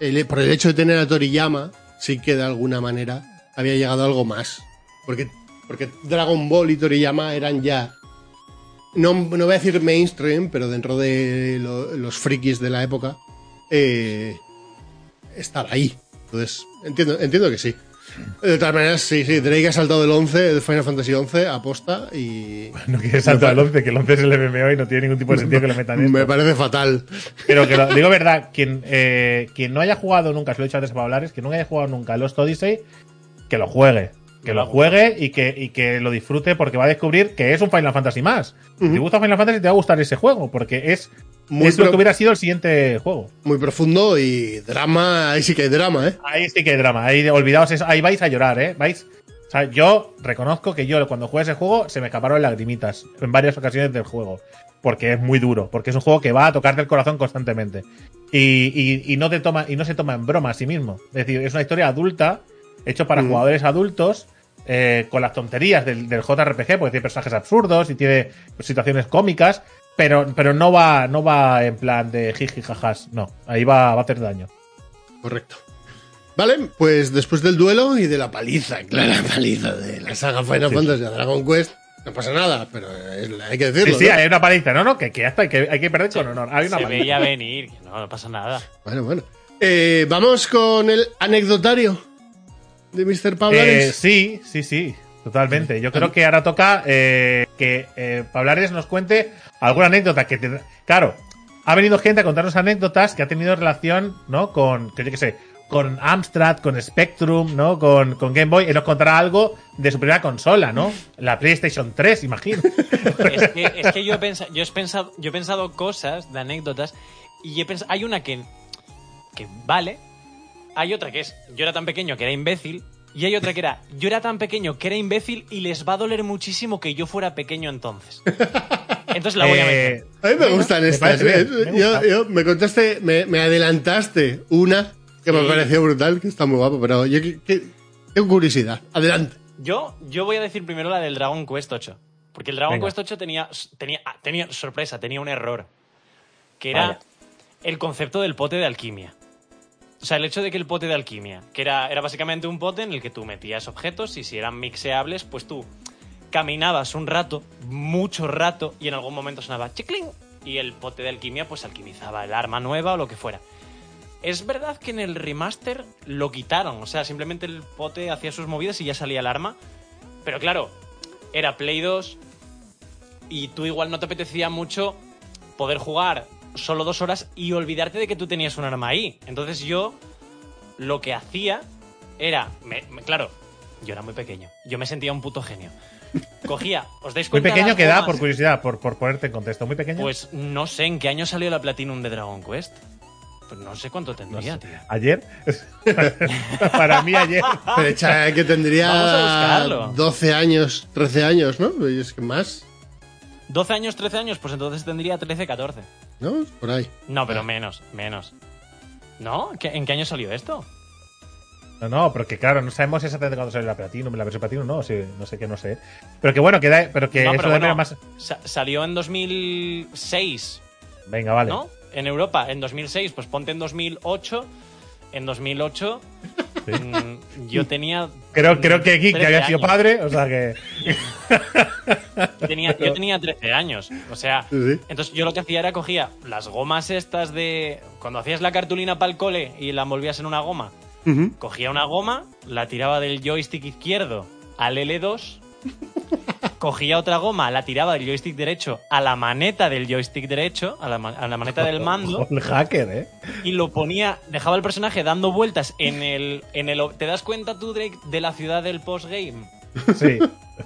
el- por el hecho de tener a Toriyama, sí que de alguna manera había llegado a algo más. Porque, porque Dragon Ball y Toriyama eran ya, no, no voy a decir mainstream, pero dentro de lo- los frikis de la época, eh, estaba ahí. Entonces, entiendo, entiendo que sí. De todas maneras, sí, sí, Drake ha saltado del 11, de Final Fantasy 11, aposta y...
No quieres saltar al 11, que el 11 es el MMO y no tiene ningún tipo de sentido que le metan esto.
Me parece fatal.
Pero que lo digo verdad, quien, eh, quien no haya jugado nunca, se lo he dicho antes para hablar, es que no haya jugado nunca Lost Odyssey, que lo juegue. Que lo juegue y que, y que lo disfrute porque va a descubrir que es un Final Fantasy más. Si te gusta Final Fantasy te va a gustar ese juego porque es,
Muy
es lo que hubiera sido el siguiente juego.
Muy profundo y drama, ahí sí que hay drama, ¿eh?
Ahí sí que hay drama, ahí olvidaos eso, ahí vais a llorar, ¿eh? Vais. O sea, yo reconozco que yo cuando jugué ese juego se me escaparon lagrimitas en varias ocasiones del juego. Porque es muy duro, porque es un juego que va a tocarte el corazón constantemente. Y, y- y no te toma, y no se toma en broma a sí mismo. Es decir, es una historia adulta, hecho para
Mm.
jugadores adultos, eh, con las tonterías del, del JRPG, porque tiene personajes absurdos y tiene situaciones cómicas, pero, pero no va, no va en plan de jiji jajas, no. Ahí va, va a hacer daño.
Correcto. Vale, pues después del duelo y de la paliza, clara paliza de la saga Final Fantasy a Dragon Quest, no pasa nada, pero hay que
Sí,
decirlo.
sí,
¿no?
hay una paliza, no, no, que, que ya está, hay que, hay que perder con honor. Hay una
Se
paliza.
veía venir, no, no pasa nada.
Bueno, bueno. Eh, Vamos con el anecdotario de Mr. Pablares.
Eh, sí, sí, sí, totalmente. Yo creo que ahora toca eh, que eh, Pablares nos cuente alguna anécdota que te- Claro, ha venido gente a contarnos anécdotas que ha tenido relación, ¿no? Con, que yo qué sé, con Amstrad, con Spectrum, ¿no? Con, con Game Boy. Y nos contará algo de su primera consola, ¿no? La PlayStation 3, imagino.
Es que, es que yo, he pensa- yo, he pensado, yo he pensado cosas de anécdotas y he pensado, hay una que, que vale, hay otra que es yo era tan pequeño que era imbécil y hay otra que era yo era tan pequeño que era imbécil y les va a doler muchísimo que yo fuera pequeño entonces. Entonces la voy a meter.
Eh,
A mí me gustan estas.
parece
¿eh?
me
Yo,
gusta.
yo- me contaste, me, me adelantaste una que me pareció brutal, que está muy guapo, pero yo tengo curiosidad. Adelante.
Yo, yo voy a decir primero la del Dragon Quest 8. Porque el Dragon
Venga.
Quest 8 tenía, tenía, tenía sorpresa, tenía un error. que era
Vaya.
el concepto del pote de alquimia. O sea, el hecho de que el pote de alquimia, que era, era básicamente un pote en el que tú metías objetos y si eran mixeables, pues tú caminabas un rato, mucho rato, y en algún momento sonaba chicling y el pote de alquimia pues alquimizaba el arma nueva o lo que fuera. Es verdad que en el remaster lo quitaron, o sea, simplemente el pote hacía sus movidas y ya salía el arma. Pero claro, era Play 2 y tú igual no te apetecía mucho poder jugar solo dos horas y olvidarte de que tú tenías un arma ahí. Entonces yo lo que hacía era, me- me- claro, yo era muy pequeño, yo me sentía un puto genio. Cogía, ¿os dais
Muy
cuenta?
pequeño
las
que da,
gomas?
por curiosidad, por, por ponerte en contexto. Muy pequeño.
Pues no sé en qué año salió la Platinum de Dragon Quest. Pues no sé cuánto
No
tendría,
sé.
tío.
Ayer. Para mí, ayer.
Pero echa que tendría
Vamos a buscarlo.
12 años, 13 años, ¿no? Y es que más,
12 años, 13 años, pues entonces tendría 13, 14.
¿No? Por ahí.
No, pero
Ah.
menos, menos. ¿No? ¿Qué- ¿En qué año salió esto?
No, no, pero que claro, no sabemos exactamente cuándo salió la Platinum, la versión Platinum, no, sí, no sé qué, no sé. Pero que bueno, que da, pero que
No,
eso
pero
de
bueno,
menos más.
sa- salió en 2006,
Venga, vale.
¿no? En Europa, en 2006, pues ponte en 2008. En 2008
Sí.
mm, yo tenía...
Creo, creo que Geek, que
13
había sido
años.
padre, o sea que.
Yo tenía, yo tenía 13 años. O sea,
Sí,
entonces yo lo que hacía era cogía las gomas estas de. Cuando hacías la cartulina para el cole y la envolvías en una goma, cogía una goma, la tiraba del joystick izquierdo al L2, cogía otra goma, la tiraba del joystick derecho a la maneta del joystick derecho, a la, ma- a la maneta del mando,
El hacker, ¿eh?
y lo ponía, dejaba el personaje dando vueltas en el. En el ¿Te das cuenta tú, Drake, de la ciudad del postgame?
Sí.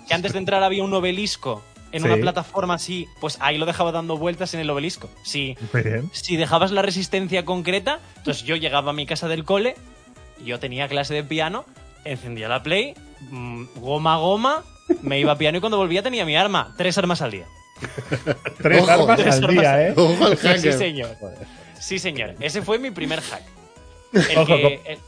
Que antes de entrar había un obelisco en
Sí.
una plataforma así, pues ahí lo dejaba dando vueltas en el obelisco. Si, si dejabas la resistencia concreta, entonces yo llegaba a mi casa del cole, yo tenía clase de piano, encendía la play, mm, goma a goma, me iba a piano y cuando volvía tenía mi arma, tres armas al día.
Tres
Ojo,
armas
tres
al
armas
día,
al-
¿eh?
Ojo al
Sí,
hacker.
señor. Sí, señor. Ese fue mi primer hack. El
Ojo,
que- el-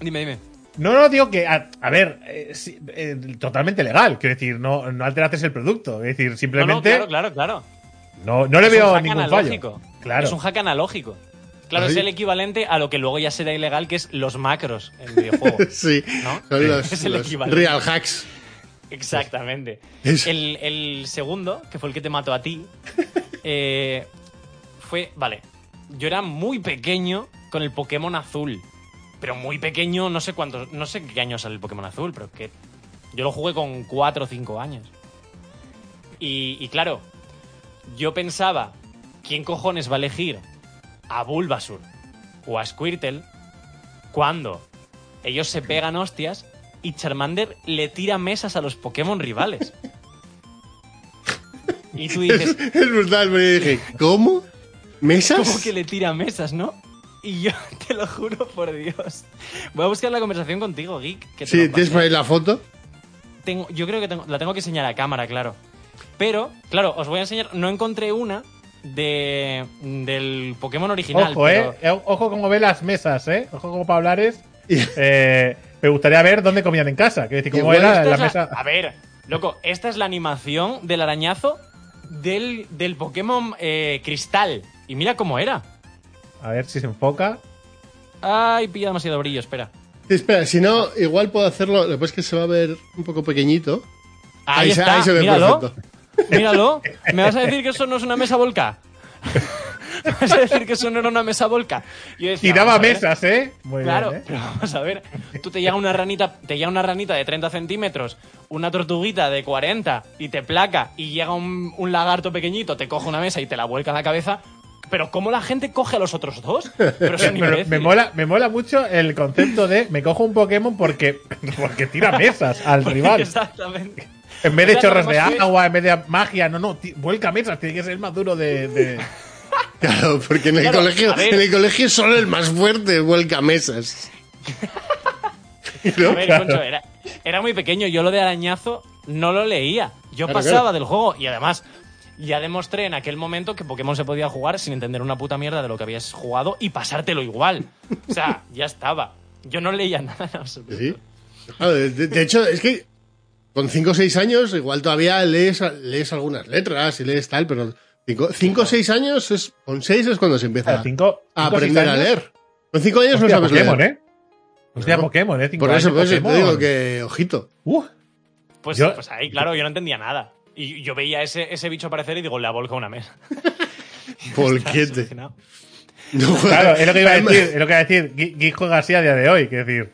Dime, dime.
No, no, digo que, a, a ver, eh, sí, eh, totalmente legal. Quiero decir, no, no alteraste el producto. Es decir,
No, no,
simplemente
claro, claro, claro.
no, no le
Es un
veo
hack
ningún
analógico.
fallo. Claro.
Es un hack analógico. Claro, es el equivalente a lo que luego ya será ilegal, que es los macros en videojuegos.
Sí,
¿No?
son los,
Es el
los
equivalente.
real hacks.
Exactamente.
Es-
El, el segundo, que fue el que te mató a ti, eh, fue, vale, yo era muy pequeño con el Pokémon azul. Pero muy pequeño, no sé cuántos, no sé qué año sale el Pokémon azul, pero que yo lo jugué con 4 o 5 años. Y, y claro, yo pensaba, ¿quién cojones va a elegir a Bulbasur o a Squirtle cuando ellos se pegan hostias y Charmander le tira mesas a los Pokémon rivales? Y tú dices,
Es brutal, pero yo dije, ¿cómo? ¿Mesas?
¿cómo que le tira mesas, no? Y yo te lo juro por Dios. Voy a buscar la conversación contigo, Geek. Que te
Sí, tienes por ahí la foto.
Tengo- yo creo que tengo- la tengo que enseñar a cámara, claro. Pero, claro, os voy a enseñar. No encontré una de del Pokémon original.
Ojo,
pero-
eh. Eh, Ojo cómo ve las mesas, eh. Ojo como para hablar es.
Y-
Eh, me gustaría ver dónde comían en casa. Quiero decir, cómo era la
es la-
mesa.
A ver, loco, esta es la animación del arañazo del, del Pokémon eh, Cristal. Y mira cómo era.
A ver si se enfoca.
Ay, pilla demasiado brillo, espera.
Espera, si no, igual puedo hacerlo. Lo que pasa es que se va a ver un poco pequeñito.
Ahí,
se,
está,
ahí se ve
míralo.
perfecto.
Míralo. ¿Me vas a decir que eso no es una mesa volca? ¿Me vas a decir que eso no era una mesa volca? Yo decía,
Tiraba mesas, eh. Muy
Claro,
bien, eh.
pero vamos a ver. Tú te llega una ranita, te llega una ranita de 30 centímetros, una tortuguita de 40 y te placa y llega un, un lagarto pequeñito, te coge una mesa y te la vuelca en la cabeza. Pero ¿cómo la gente coge a los otros dos? Pero son
Pero me mola, me mola mucho el concepto de me cojo un Pokémon porque, porque tira mesas al rival.
Exactamente.
En vez de
O sea,
chorros de agua, en vez de magia, no, no, vuelca mesas, tiene que ser el más duro de. de-
Claro, porque en el,
Claro,
colegio, en el colegio solo el más fuerte vuelca mesas. ¿No?
A ver,
Claro.
Concho, era, era muy pequeño. Yo lo de arañazo no lo leía. Yo
Claro,
pasaba del juego y además ya demostré en aquel momento que Pokémon se podía jugar sin entender una puta mierda de lo que habías jugado y pasártelo igual. O sea, ya estaba. Yo no leía nada en absoluto.
Sí. De hecho, es que con 5 o 6 años igual todavía lees, lees algunas letras y lees tal, pero 5 o 6 años, es, con 6 es cuando se empieza
Ah, cinco-
a
cinco,
aprender
seis
a leer. Con 5 años
Hostia,
no sabes
Pokémon,
leer.
¿eh? Hostia. Pokémon, ¿eh? Cinco
Por eso,
años,
por eso te digo que, ojito.
Uh,
Pues,
Yo-
pues ahí, claro, yo no entendía nada. Y yo veía ese, ese bicho aparecer y digo, le ha volcado una mesa.
Polquete. No
claro, es lo que iba a decir. Es lo que iba a decir. Geek, Geek juega así a día de hoy. Quiero decir.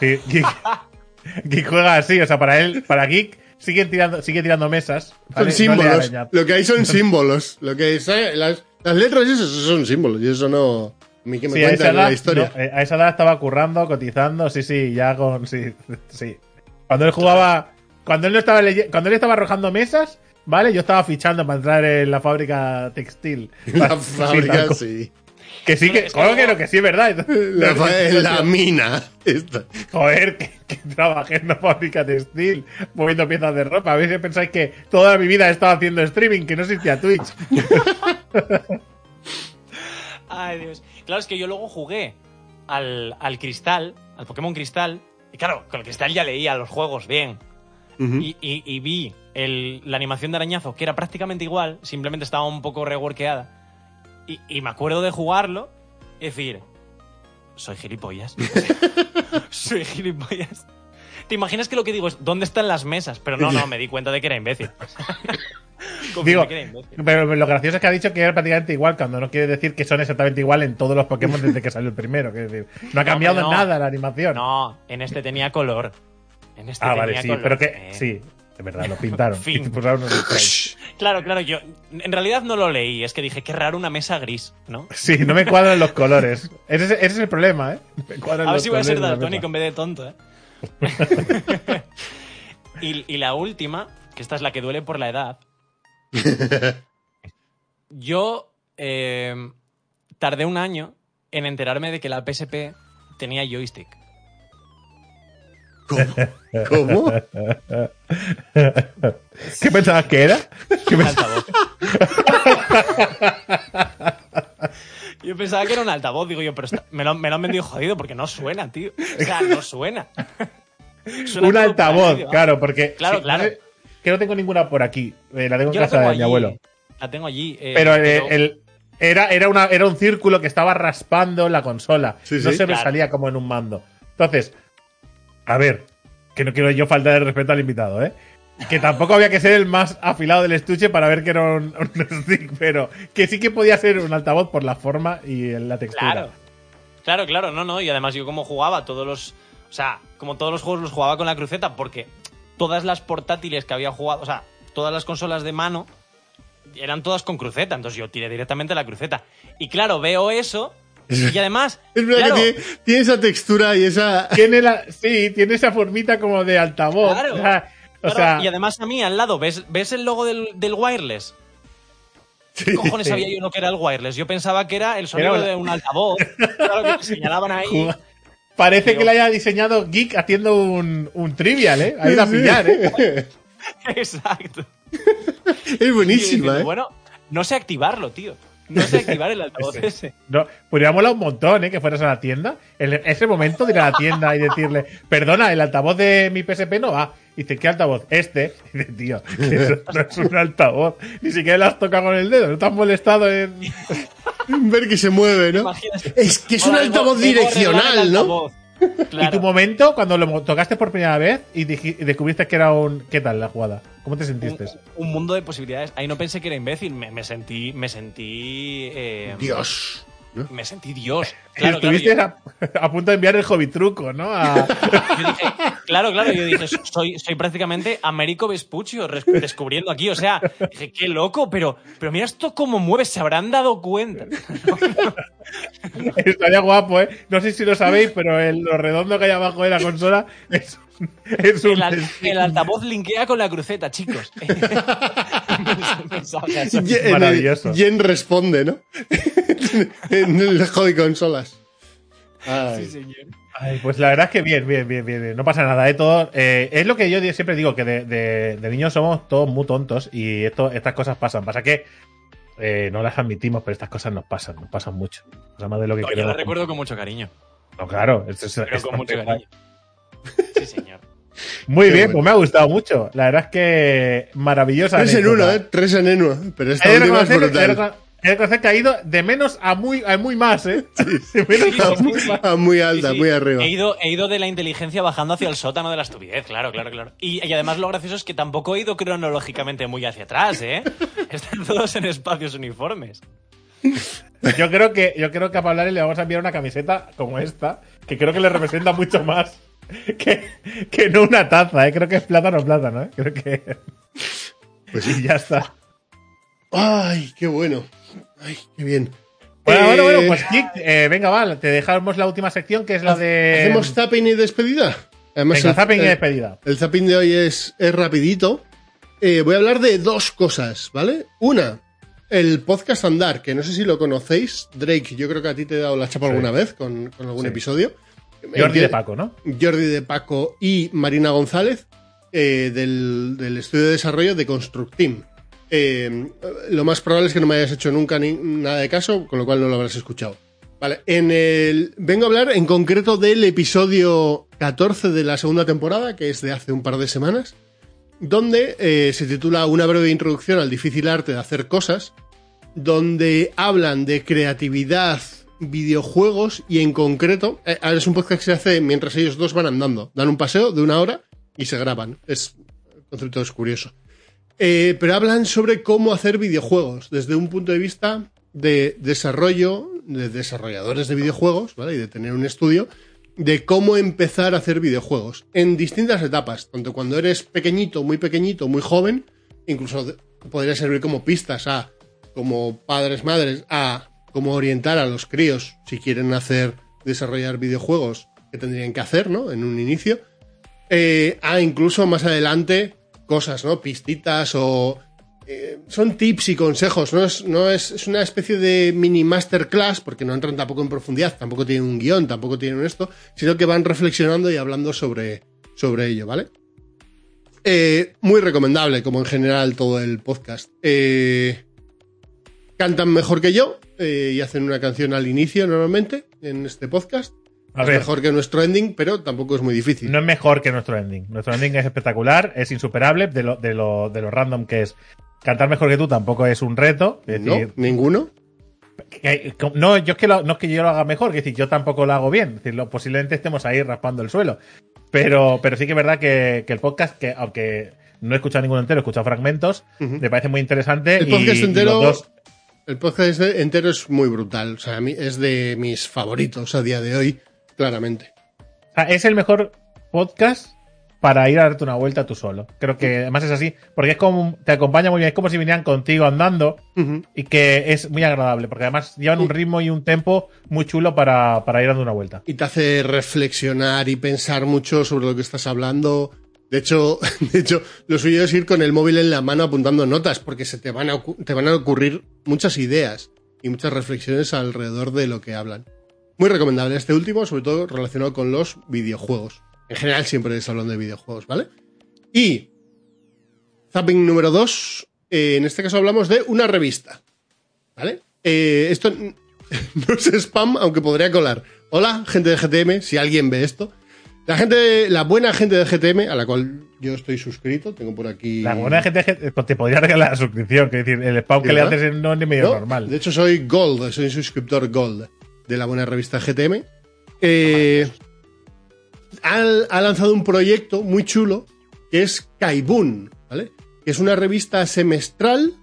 Sí, Geek, Geek juega así. O sea, para él, para Geek, sigue tirando, sigue tirando mesas.
Son símbolos. Lo que hay son símbolos. Lo que es, eh, las, las letras esas son símbolos. Y eso no. A mí que me
Sí, a edad,
la historia.
no, eh, a esa edad estaba currando, cotizando, sí, sí, ya con. Sí, sí. Cuando él jugaba. Cuando él no estaba cuando él estaba arrojando mesas, ¿vale? Yo estaba fichando para entrar en la fábrica textil.
la fábrica, sí.
Que sí, que. Joder, que no, que sí es verdad.
La, mina. Esta.
Joder, que, que trabajé en una fábrica textil moviendo piezas de ropa. A veces pensáis que toda mi vida he estado haciendo streaming, que no existía Twitch.
Ay, Dios. Claro, es que yo luego jugué al, al Cristal, al Pokémon Cristal. Y claro, con el Cristal ya leía los juegos bien. Y, y- y vi el- la animación de arañazo, que era prácticamente igual, simplemente estaba un poco reworkeada. Y, y me acuerdo de jugarlo y decir, soy gilipollas. soy gilipollas. ¿Te imaginas que lo que digo es, ¿dónde están las mesas? Pero no, no, me di cuenta de que era imbécil.
Digo,
que era imbécil.
pero lo gracioso es que ha dicho que era prácticamente igual, cuando no quiere decir que son exactamente igual en todos los Pokémon desde que salió el primero. decir, no ha cambiado
no.
nada la animación.
No, en este tenía color. En este
ah,
tenía
vale, sí,
color.
pero que.
Eh.
Sí, de verdad, lo pintaron.
Fin. Claro, claro, yo en realidad no lo leí, es que dije, qué raro una mesa gris, ¿no?
Sí, no me cuadran los colores. Ese es, ese es el problema, ¿eh? Me cuadran
A ver si voy a ser daltónico en vez de tonto, ¿eh? y, y la última, que esta es la que duele por la edad. Yo eh, tardé un año en enterarme de que la PSP tenía joystick.
¿Cómo? ¿Cómo?
¿Qué pensabas que era? ¿Qué
Un
pens-
altavoz. Yo pensaba que era un altavoz, digo yo, pero está- me, lo, me lo han vendido jodido porque no suena, tío. O sea, no suena. Suena
Un
todo
altavoz,
¿no?
claro, porque.
Claro,
sí,
claro.
que no tengo ninguna por aquí. Eh, la tengo en
Yo la
casa
tengo
de mi
allí,
abuelo.
La tengo allí. eh,
Pero, eh,
pero-
el, era, era, una, era un círculo que estaba raspando la consola.
Sí,
no
sí.
se me
Claro.
salía como en un mando. Entonces, a ver, que no quiero yo faltar de respeto al invitado, ¿eh? Que tampoco había que ser el más afilado del estuche para ver que era un, un stick, pero que sí que podía ser un altavoz por la forma y la textura.
Claro. Claro, claro, no, no. Y además yo como jugaba todos los... O sea, como todos los juegos los jugaba con la cruceta porque todas las portátiles que había jugado, o sea, todas las consolas de mano eran todas con cruceta. Entonces yo tiré directamente la cruceta. Y claro, veo eso y además...
Es verdad
claro,
que tiene, tiene esa textura y esa.
Tiene la, sí, tiene esa formita como de altavoz.
Claro.
O sea, o
claro,
sea,
y además a mí al lado, ¿ves, ves el logo del, del wireless?
Sí.
¿Qué cojones
Sí.
sabía yo no que era el wireless? Yo pensaba que era el sonido
Era
de un altavoz. Claro que señalaban ahí.
Parece
Digo-
que le haya diseñado Geek haciendo un, un trivial, ¿eh? Ha ido a pillar, ¿eh?
Exacto.
Es
Y
buenísima,
diciendo,
¿eh?
Bueno, no sé activarlo, tío. No sé activar el altavoz ese.
No, podría molar un montón, ¿eh? Que fueras a la tienda. En ese momento de ir a la tienda y decirle, perdona, el altavoz de mi PSP no va. Y dice, ¿qué altavoz? Este. Y dice, tío, eso no es un altavoz. Ni siquiera lo has tocado con el dedo. No te has molestado en.
Ver que se mueve, ¿no? Es que es un altavoz direccional, ¿no?
Y tu momento, cuando lo tocaste por primera vez y, descubriste que era un. ¿Qué tal la jugada? ¿Cómo te sentiste?
un, un mundo de posibilidades. Ahí no pensé que era imbécil. Me, me sentí. Me sentí. eh,
Dios.
Me sentí Dios. Claro, claro,
Estuviste
yo-
a, a punto de enviar el hobby truco, ¿no? A-
Yo dije, claro, claro, yo dije, soy, soy prácticamente Américo Vespuccio descubriendo aquí. O sea, dije, qué loco, pero, pero mira esto cómo mueve, se habrán dado cuenta.
Estaría guapo, ¿eh? No sé si lo sabéis, pero el, lo redondo que hay abajo de la consola es, un- es un.
El, al- el altavoz linkea con la cruceta, chicos.
Maravilloso.
Jen responde, ¿no? En el hobby consolas. Ay.
Sí, señor.
Ay, pues la verdad es que bien, bien, bien, bien. No pasa nada, ¿eh? Todo, eh, es lo que yo siempre digo, que de, de- de niños somos todos muy tontos y esto, estas cosas pasan. Pasa que eh, no las admitimos, pero estas cosas nos pasan, nos pasan mucho. O sea, más de lo que
Yo
queremos.
recuerdo con mucho cariño.
No, claro, es-
Pero
es
con mucho cariño. Sí, señor.
Muy
Qué
bien,
bueno.
pues me ha gustado mucho. La verdad es que maravillosa.
Tres en uno, ¿eh? Tres en uno. Pero esta última es brutal.
Reconocer que ha ido de menos a muy, a muy más, ¿eh? De menos a muy
alta,
Sí, sí.
muy arriba.
He ido, he ido de la inteligencia bajando hacia el sótano de la estupidez, claro, claro, claro. Y, y además lo gracioso es que tampoco he ido cronológicamente muy hacia atrás, ¿eh? Están todos en espacios uniformes.
Yo creo que, yo creo que a Pablari le vamos a enviar una camiseta como esta, que creo que le representa mucho más que, que no una taza, ¿eh? Creo que es plátano plátano, ¿eh? Creo que.
Pues
y ya está.
Ay, qué bueno. Ay, qué bien.
Bueno,
Eh,
bueno, bueno, pues Kik, eh, venga, va, te dejamos la última sección que es la de.
¿Hacemos zapping y despedida? Además,
Venga,
el-
zapping y despedida.
El zapping de hoy es, es rapidito. Eh, voy a hablar de dos cosas, ¿vale? Una, el podcast Andar, que no sé si lo conocéis. Drake, yo creo que a ti te he dado la chapa
Sí.
alguna vez con, con algún
Sí.
episodio.
Jordi de Paco, ¿no?
Jordi de Paco y Marina González eh, del, del estudio de desarrollo de Construct Team. Eh, lo más probable es que no me hayas hecho nunca ni- nada de caso, con lo cual no lo habrás escuchado. Vale, en el, vengo a hablar en concreto del episodio 14 de la segunda temporada, que es de hace un par de semanas, donde eh, se titula Una breve introducción al difícil arte de hacer cosas, donde hablan de creatividad, videojuegos y en concreto, eh, es un podcast que se hace mientras ellos dos van andando, dan un paseo de una hora y se graban. Es el concepto es curioso. Eh, pero hablan sobre cómo hacer videojuegos desde un punto de vista de desarrollo, de desarrolladores de videojuegos, ¿vale? Y de tener un estudio, de cómo empezar a hacer videojuegos en distintas etapas, tanto cuando eres pequeñito, muy pequeñito, muy joven, incluso podría servir como pistas a, como padres, madres, a cómo orientar a los críos si quieren hacer, desarrollar videojuegos, que tendrían que hacer, ¿no? En un inicio. Eh, a incluso más adelante cosas, ¿no? Pistitas o... eh, son tips y consejos, ¿no? Es, no es, es una especie de mini masterclass, porque no entran tampoco en profundidad, tampoco tienen un guion, tampoco tienen esto, sino que van reflexionando y hablando sobre, sobre ello, ¿vale? Eh, muy recomendable, como en general todo el podcast. Eh, cantan mejor que yo y hacen una canción al inicio normalmente en este podcast. Es mejor que nuestro ending, pero tampoco es muy difícil.
no es mejor que nuestro ending. Nuestro ending es espectacular, es insuperable, de lo, de lo, de lo random que es. Cantar mejor que tú tampoco es un reto. Es
no,
decir,
ninguno.
que- que- no, yo es que lo- no es que yo lo haga mejor, es decir, yo tampoco lo hago bien. Es decir, lo- posiblemente estemos ahí raspando el suelo. Pero, pero sí que es verdad que, que el podcast, que aunque no he escuchado ninguno entero, he escuchado fragmentos, me parece muy interesante.
El podcast
y
entero-
dos-
El podcast entero es muy brutal. O sea, a mí es de mis favoritos a día de hoy, claramente.
o sea, es el mejor podcast para ir a darte una vuelta tú solo. Creo que además es así, porque es como te acompaña muy bien, es como si vinieran contigo andando y que es muy agradable, porque además llevan un ritmo y un tempo muy chulo para, para ir dando una vuelta.
Y te hace reflexionar y pensar mucho sobre lo que estás hablando. De hecho, de hecho, lo suyo es ir con el móvil en la mano apuntando notas, porque se te van a, te van a ocurrir muchas ideas y muchas reflexiones alrededor de lo que hablan. Muy recomendable este último, sobre todo relacionado con los videojuegos. En general siempre les hablan de videojuegos, ¿vale? Y zapping número 2, en este caso hablamos de una revista, ¿vale? Eh, esto no es spam, aunque podría colar. Hola, gente de GTM, si alguien ve esto. La gente, la buena gente de GTM, a la cual yo estoy suscrito, tengo por aquí.
La buena gente que- te podría regalar la suscripción, que decir, el spam que le haces no es ni medio
No,
normal.
De hecho, soy Gold, soy un suscriptor Gold de la buena revista GTM. Eh, ha, lanzado un proyecto muy chulo que es Kaibun, ¿vale? Que es una revista semestral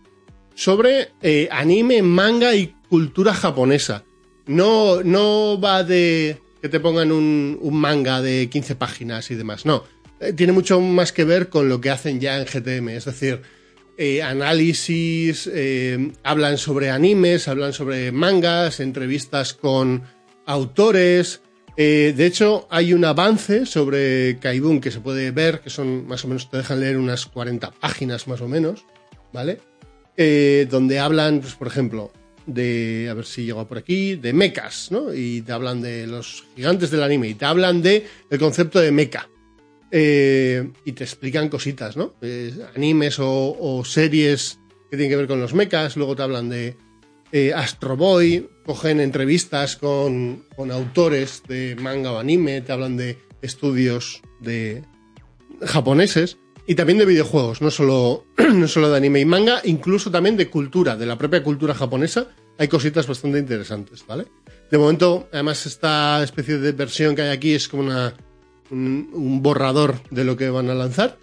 sobre eh, anime, manga y cultura japonesa. No, no va de que te pongan un, un manga de 15 páginas y demás, no. Eh, tiene mucho más que ver con lo que hacen ya en GTM, es decir, eh, análisis, eh, hablan sobre animes, hablan sobre mangas, entrevistas con autores. Eh, de hecho, hay un avance sobre Kaibun que se puede ver, que son más o menos, te dejan leer unas 40 páginas más o menos, ¿vale? Donde hablan, pues, por ejemplo, de, a ver si llego por aquí, de mechas, ¿no? Y te hablan de los gigantes del anime y te hablan de concepto de mecha. Eh, y te explican cositas, ¿no? Eh, animes o, series que tienen que ver con los mechas, luego te hablan de eh, Astro Boy, cogen entrevistas con, con autores de manga o anime, te hablan de estudios de japoneses y también de videojuegos, no solo, no solo de anime y manga, incluso también de cultura, de la propia cultura japonesa. Hay cositas bastante interesantes, ¿vale? De momento, además, esta especie de versión que hay aquí es como una, un, un borrador de lo que van a lanzar.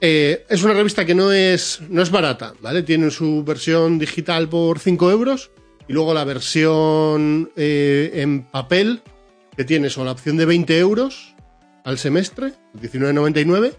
Eh, es una revista que no es, no es barata, ¿vale? Tiene su versión digital por 5 euros y luego la versión eh, en papel que tienes o la opción de 20 euros al semestre, 19,99,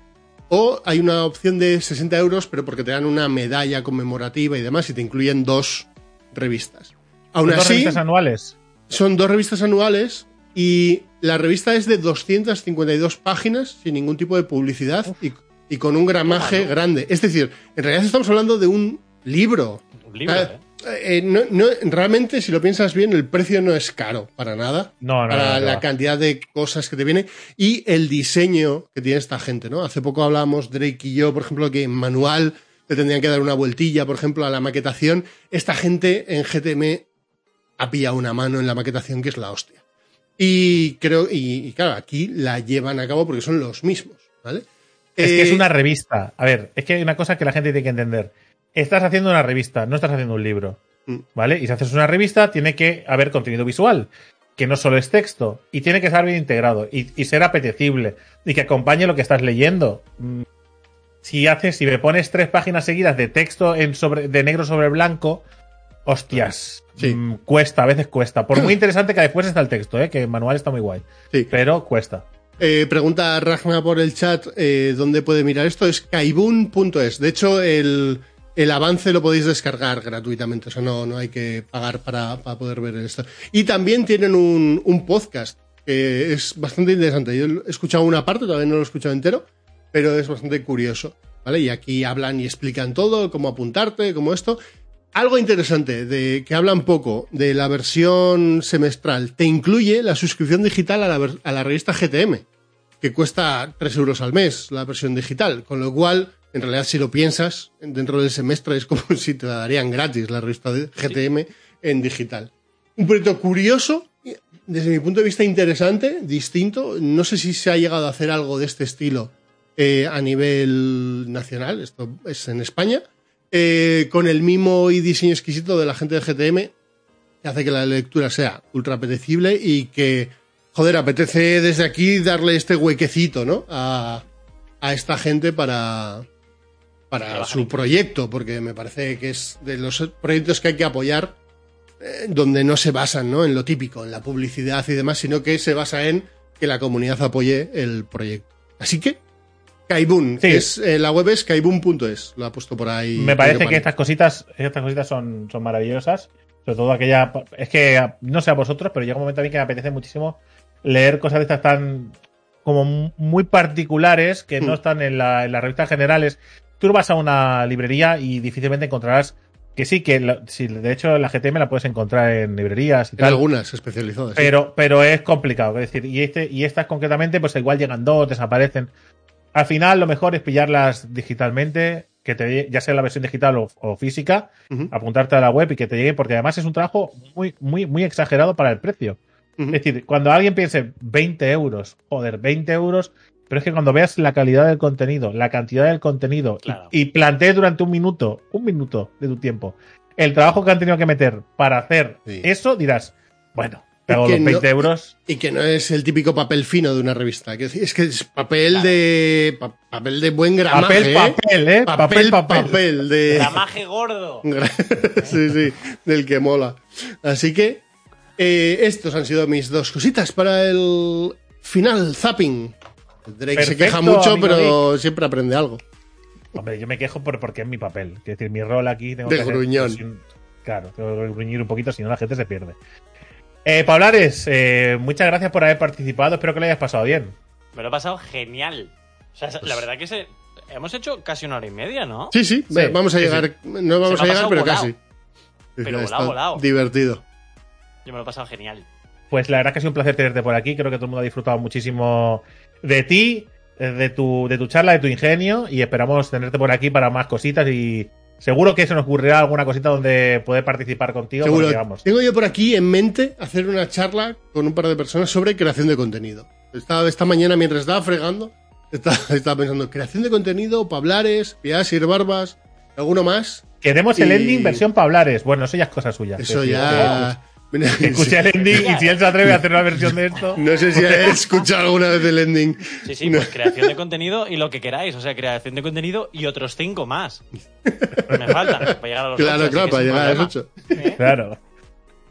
o hay una opción de 60 euros, pero porque te dan una medalla conmemorativa y demás y te incluyen dos revistas. Aún
¿Dos
así,
revistas anuales?
son dos revistas anuales y la revista es de 252 páginas sin ningún tipo de publicidad y, y con un gramaje grande. Es decir, en realidad estamos hablando de un libro.
Un libro,
Ah,
¿eh?
eh, no- no- realmente, si lo piensas bien, el precio no es caro para nada.
No, no,
para la cantidad de cosas que te viene y el diseño que tiene esta gente, ¿no? Hace poco hablábamos, Drake y yo, por ejemplo, que en manual le tendrían que dar una vueltilla, por ejemplo, a la maquetación. Esta gente en GTM ha pillado una mano en la maquetación que es la hostia. Y creo, y, y claro, aquí la llevan a cabo porque son los mismos, ¿vale?
Es que es
Eh,
una revista. A ver, es que hay una cosa que la gente tiene que entender. Estás haciendo una revista, no estás haciendo un libro.
Mm.
¿Vale? Y si haces una revista, tiene que haber contenido visual, que no solo es texto, y tiene que estar bien integrado, y, y ser apetecible, y que acompañe lo que estás leyendo. Mm, Si haces, si me pones tres páginas seguidas de texto en sobre, de negro sobre blanco, hostias,
Sí.
mm, cuesta, a veces cuesta. Por muy interesante que después está el texto, ¿eh? que el manual está muy guay,
Sí.
pero cuesta.
Eh, pregunta Ragna por el chat eh, dónde puede mirar esto. Es kaibun.es. De hecho, el, el avance lo podéis descargar gratuitamente. O sea, no, no hay que pagar para, para poder ver esto. Y también tienen un, un podcast que es bastante interesante. Yo he escuchado una parte, todavía no lo he escuchado entero, pero es bastante curioso. ¿Vale? Y aquí hablan y explican todo, cómo apuntarte, cómo esto. Algo interesante, de que hablan poco de la versión semestral, te incluye la suscripción digital a la, ver- a la revista GTM, que cuesta 3 euros al mes la versión digital, con lo cual, en realidad, si lo piensas, dentro del semestre es como si te la darían gratis la revista de GTM en digital. Un proyecto curioso, desde mi punto de vista interesante, distinto. No sé si se ha llegado a hacer algo de este estilo eh, a nivel nacional, esto es en España, eh, con el mimo y diseño exquisito de la gente de GTM, que hace que la lectura sea ultra apetecible y que, joder, apetece desde aquí darle este huequecito, ¿no? A, a esta gente para, para su proyecto, porque me parece que es de los proyectos que hay que apoyar eh, donde no se basan ¿no? en lo típico, en la publicidad y demás, sino que se basa en que la comunidad apoye el proyecto. Así que, Kaibun,
Sí.
es, eh, la web es kaibun.es, lo ha puesto por ahí.
Me parece que estas cositas, estas cositas son, son maravillosas. Sobre todo aquella. Es que no sé a vosotros, pero llega un momento a mí que me apetece muchísimo leer cosas de estas tan. como muy particulares que no
Mm.
están en, la, en las revistas generales. Tú vas a una librería y difícilmente encontrarás. Que sí, que la- sí, de hecho la GTM la puedes encontrar en librerías y
En
tal.
algunas especializadas. sí.
Pero, pero es complicado. Es decir, y, este, y estas concretamente, pues igual llegan dos, desaparecen. Al final, lo mejor es pillarlas digitalmente, que te ya sea la versión digital o, o física, apuntarte a la web y que te llegue, porque además es un trabajo muy, muy, muy exagerado para el precio. Es decir, cuando alguien piense 20 euros, joder, 20 euros, pero es que cuando veas la calidad del contenido, la cantidad del contenido y-
Claro.
y, plantees durante un minuto, un minuto de tu tiempo, el trabajo que han tenido que meter para hacer
Sí.
eso, dirás, bueno, pago los
no-
20 euros.
Y que no es el típico papel fino de una revista. que Es que es papel de. pa- papel de buen gramaje.
Papel, papel, ¿eh?
Papel,
Papel, papel.
papel de.
Gramaje gordo.
sí, sí, del que mola. Así que eh, estos han sido mis dos cositas para el final zapping. Drake se queja mucho, pero siempre aprende algo.
Hombre, yo me quejo por, porque es mi papel. Es decir, mi rol aquí tengo
De
que hacer-
gruñón.
sin- claro, tengo que gruñir un poquito, si no la gente se pierde. Eh, Pablares, eh, muchas gracias por haber participado. Espero que lo hayas pasado bien.
Me lo he pasado genial. O sea, la verdad que se... hemos hecho casi una hora y media, ¿no?
Sí, sí,
Sí,
vamos a
sí,
llegar. No vamos a llegar, pero
volado.
casi.
Pero volado, volado.
Divertido.
Yo me lo he pasado genial.
Pues la verdad que ha sido un placer tenerte por aquí. Creo que todo el mundo ha disfrutado muchísimo de ti, de tu, de tu charla, de tu ingenio. Y esperamos tenerte por aquí para más cositas. Y seguro que se nos ocurrirá alguna cosita donde poder participar contigo.
Seguro.
porque, vamos,
Tengo yo por aquí en mente hacer una charla con un par de personas sobre creación de contenido. Estaba esta mañana mientras estaba fregando, Estaba, estaba pensando, creación de contenido, pablares, piadas y barbas, ¿alguno más?
Queremos el ending versión Pablares. Bueno, eso ya es cosa suya.
Eso ya...
que- escuche el ending y si él se atreve a hacer una versión de esto.
No sé si he escuchado alguna vez el ending.
Sí, sí, pues creación de contenido y lo que queráis. O sea, creación de contenido y otros cinco más. Me faltan para llegar a los
Claro,
ocho,
claro, para llegar a los ocho.
Claro.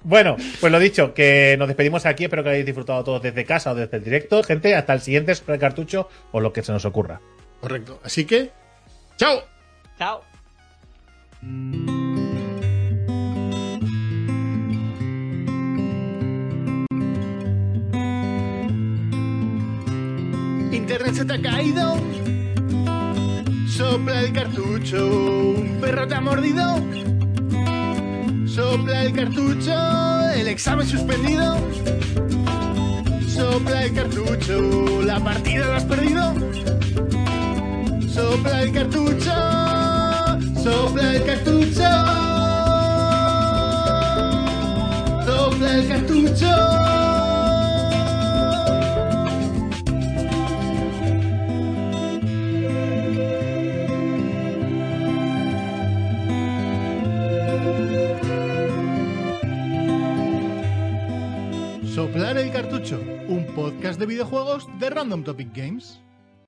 Bueno, pues lo dicho, que nos despedimos aquí. Espero que hayáis disfrutado todos desde casa o desde el directo. Gente, hasta el siguiente sobre cartucho o lo que se nos ocurra.
Correcto. Así que, ¡chao!
Chao.
Internet se te ha caído. Sopla el cartucho. Un perro te ha mordido. Sopla el cartucho. El examen suspendido. Sopla el cartucho. La partida la has perdido. Sopla el cartucho. Sopla el cartucho. Sopla el cartucho.
El cartucho, un podcast de videojuegos de Random Topic Games.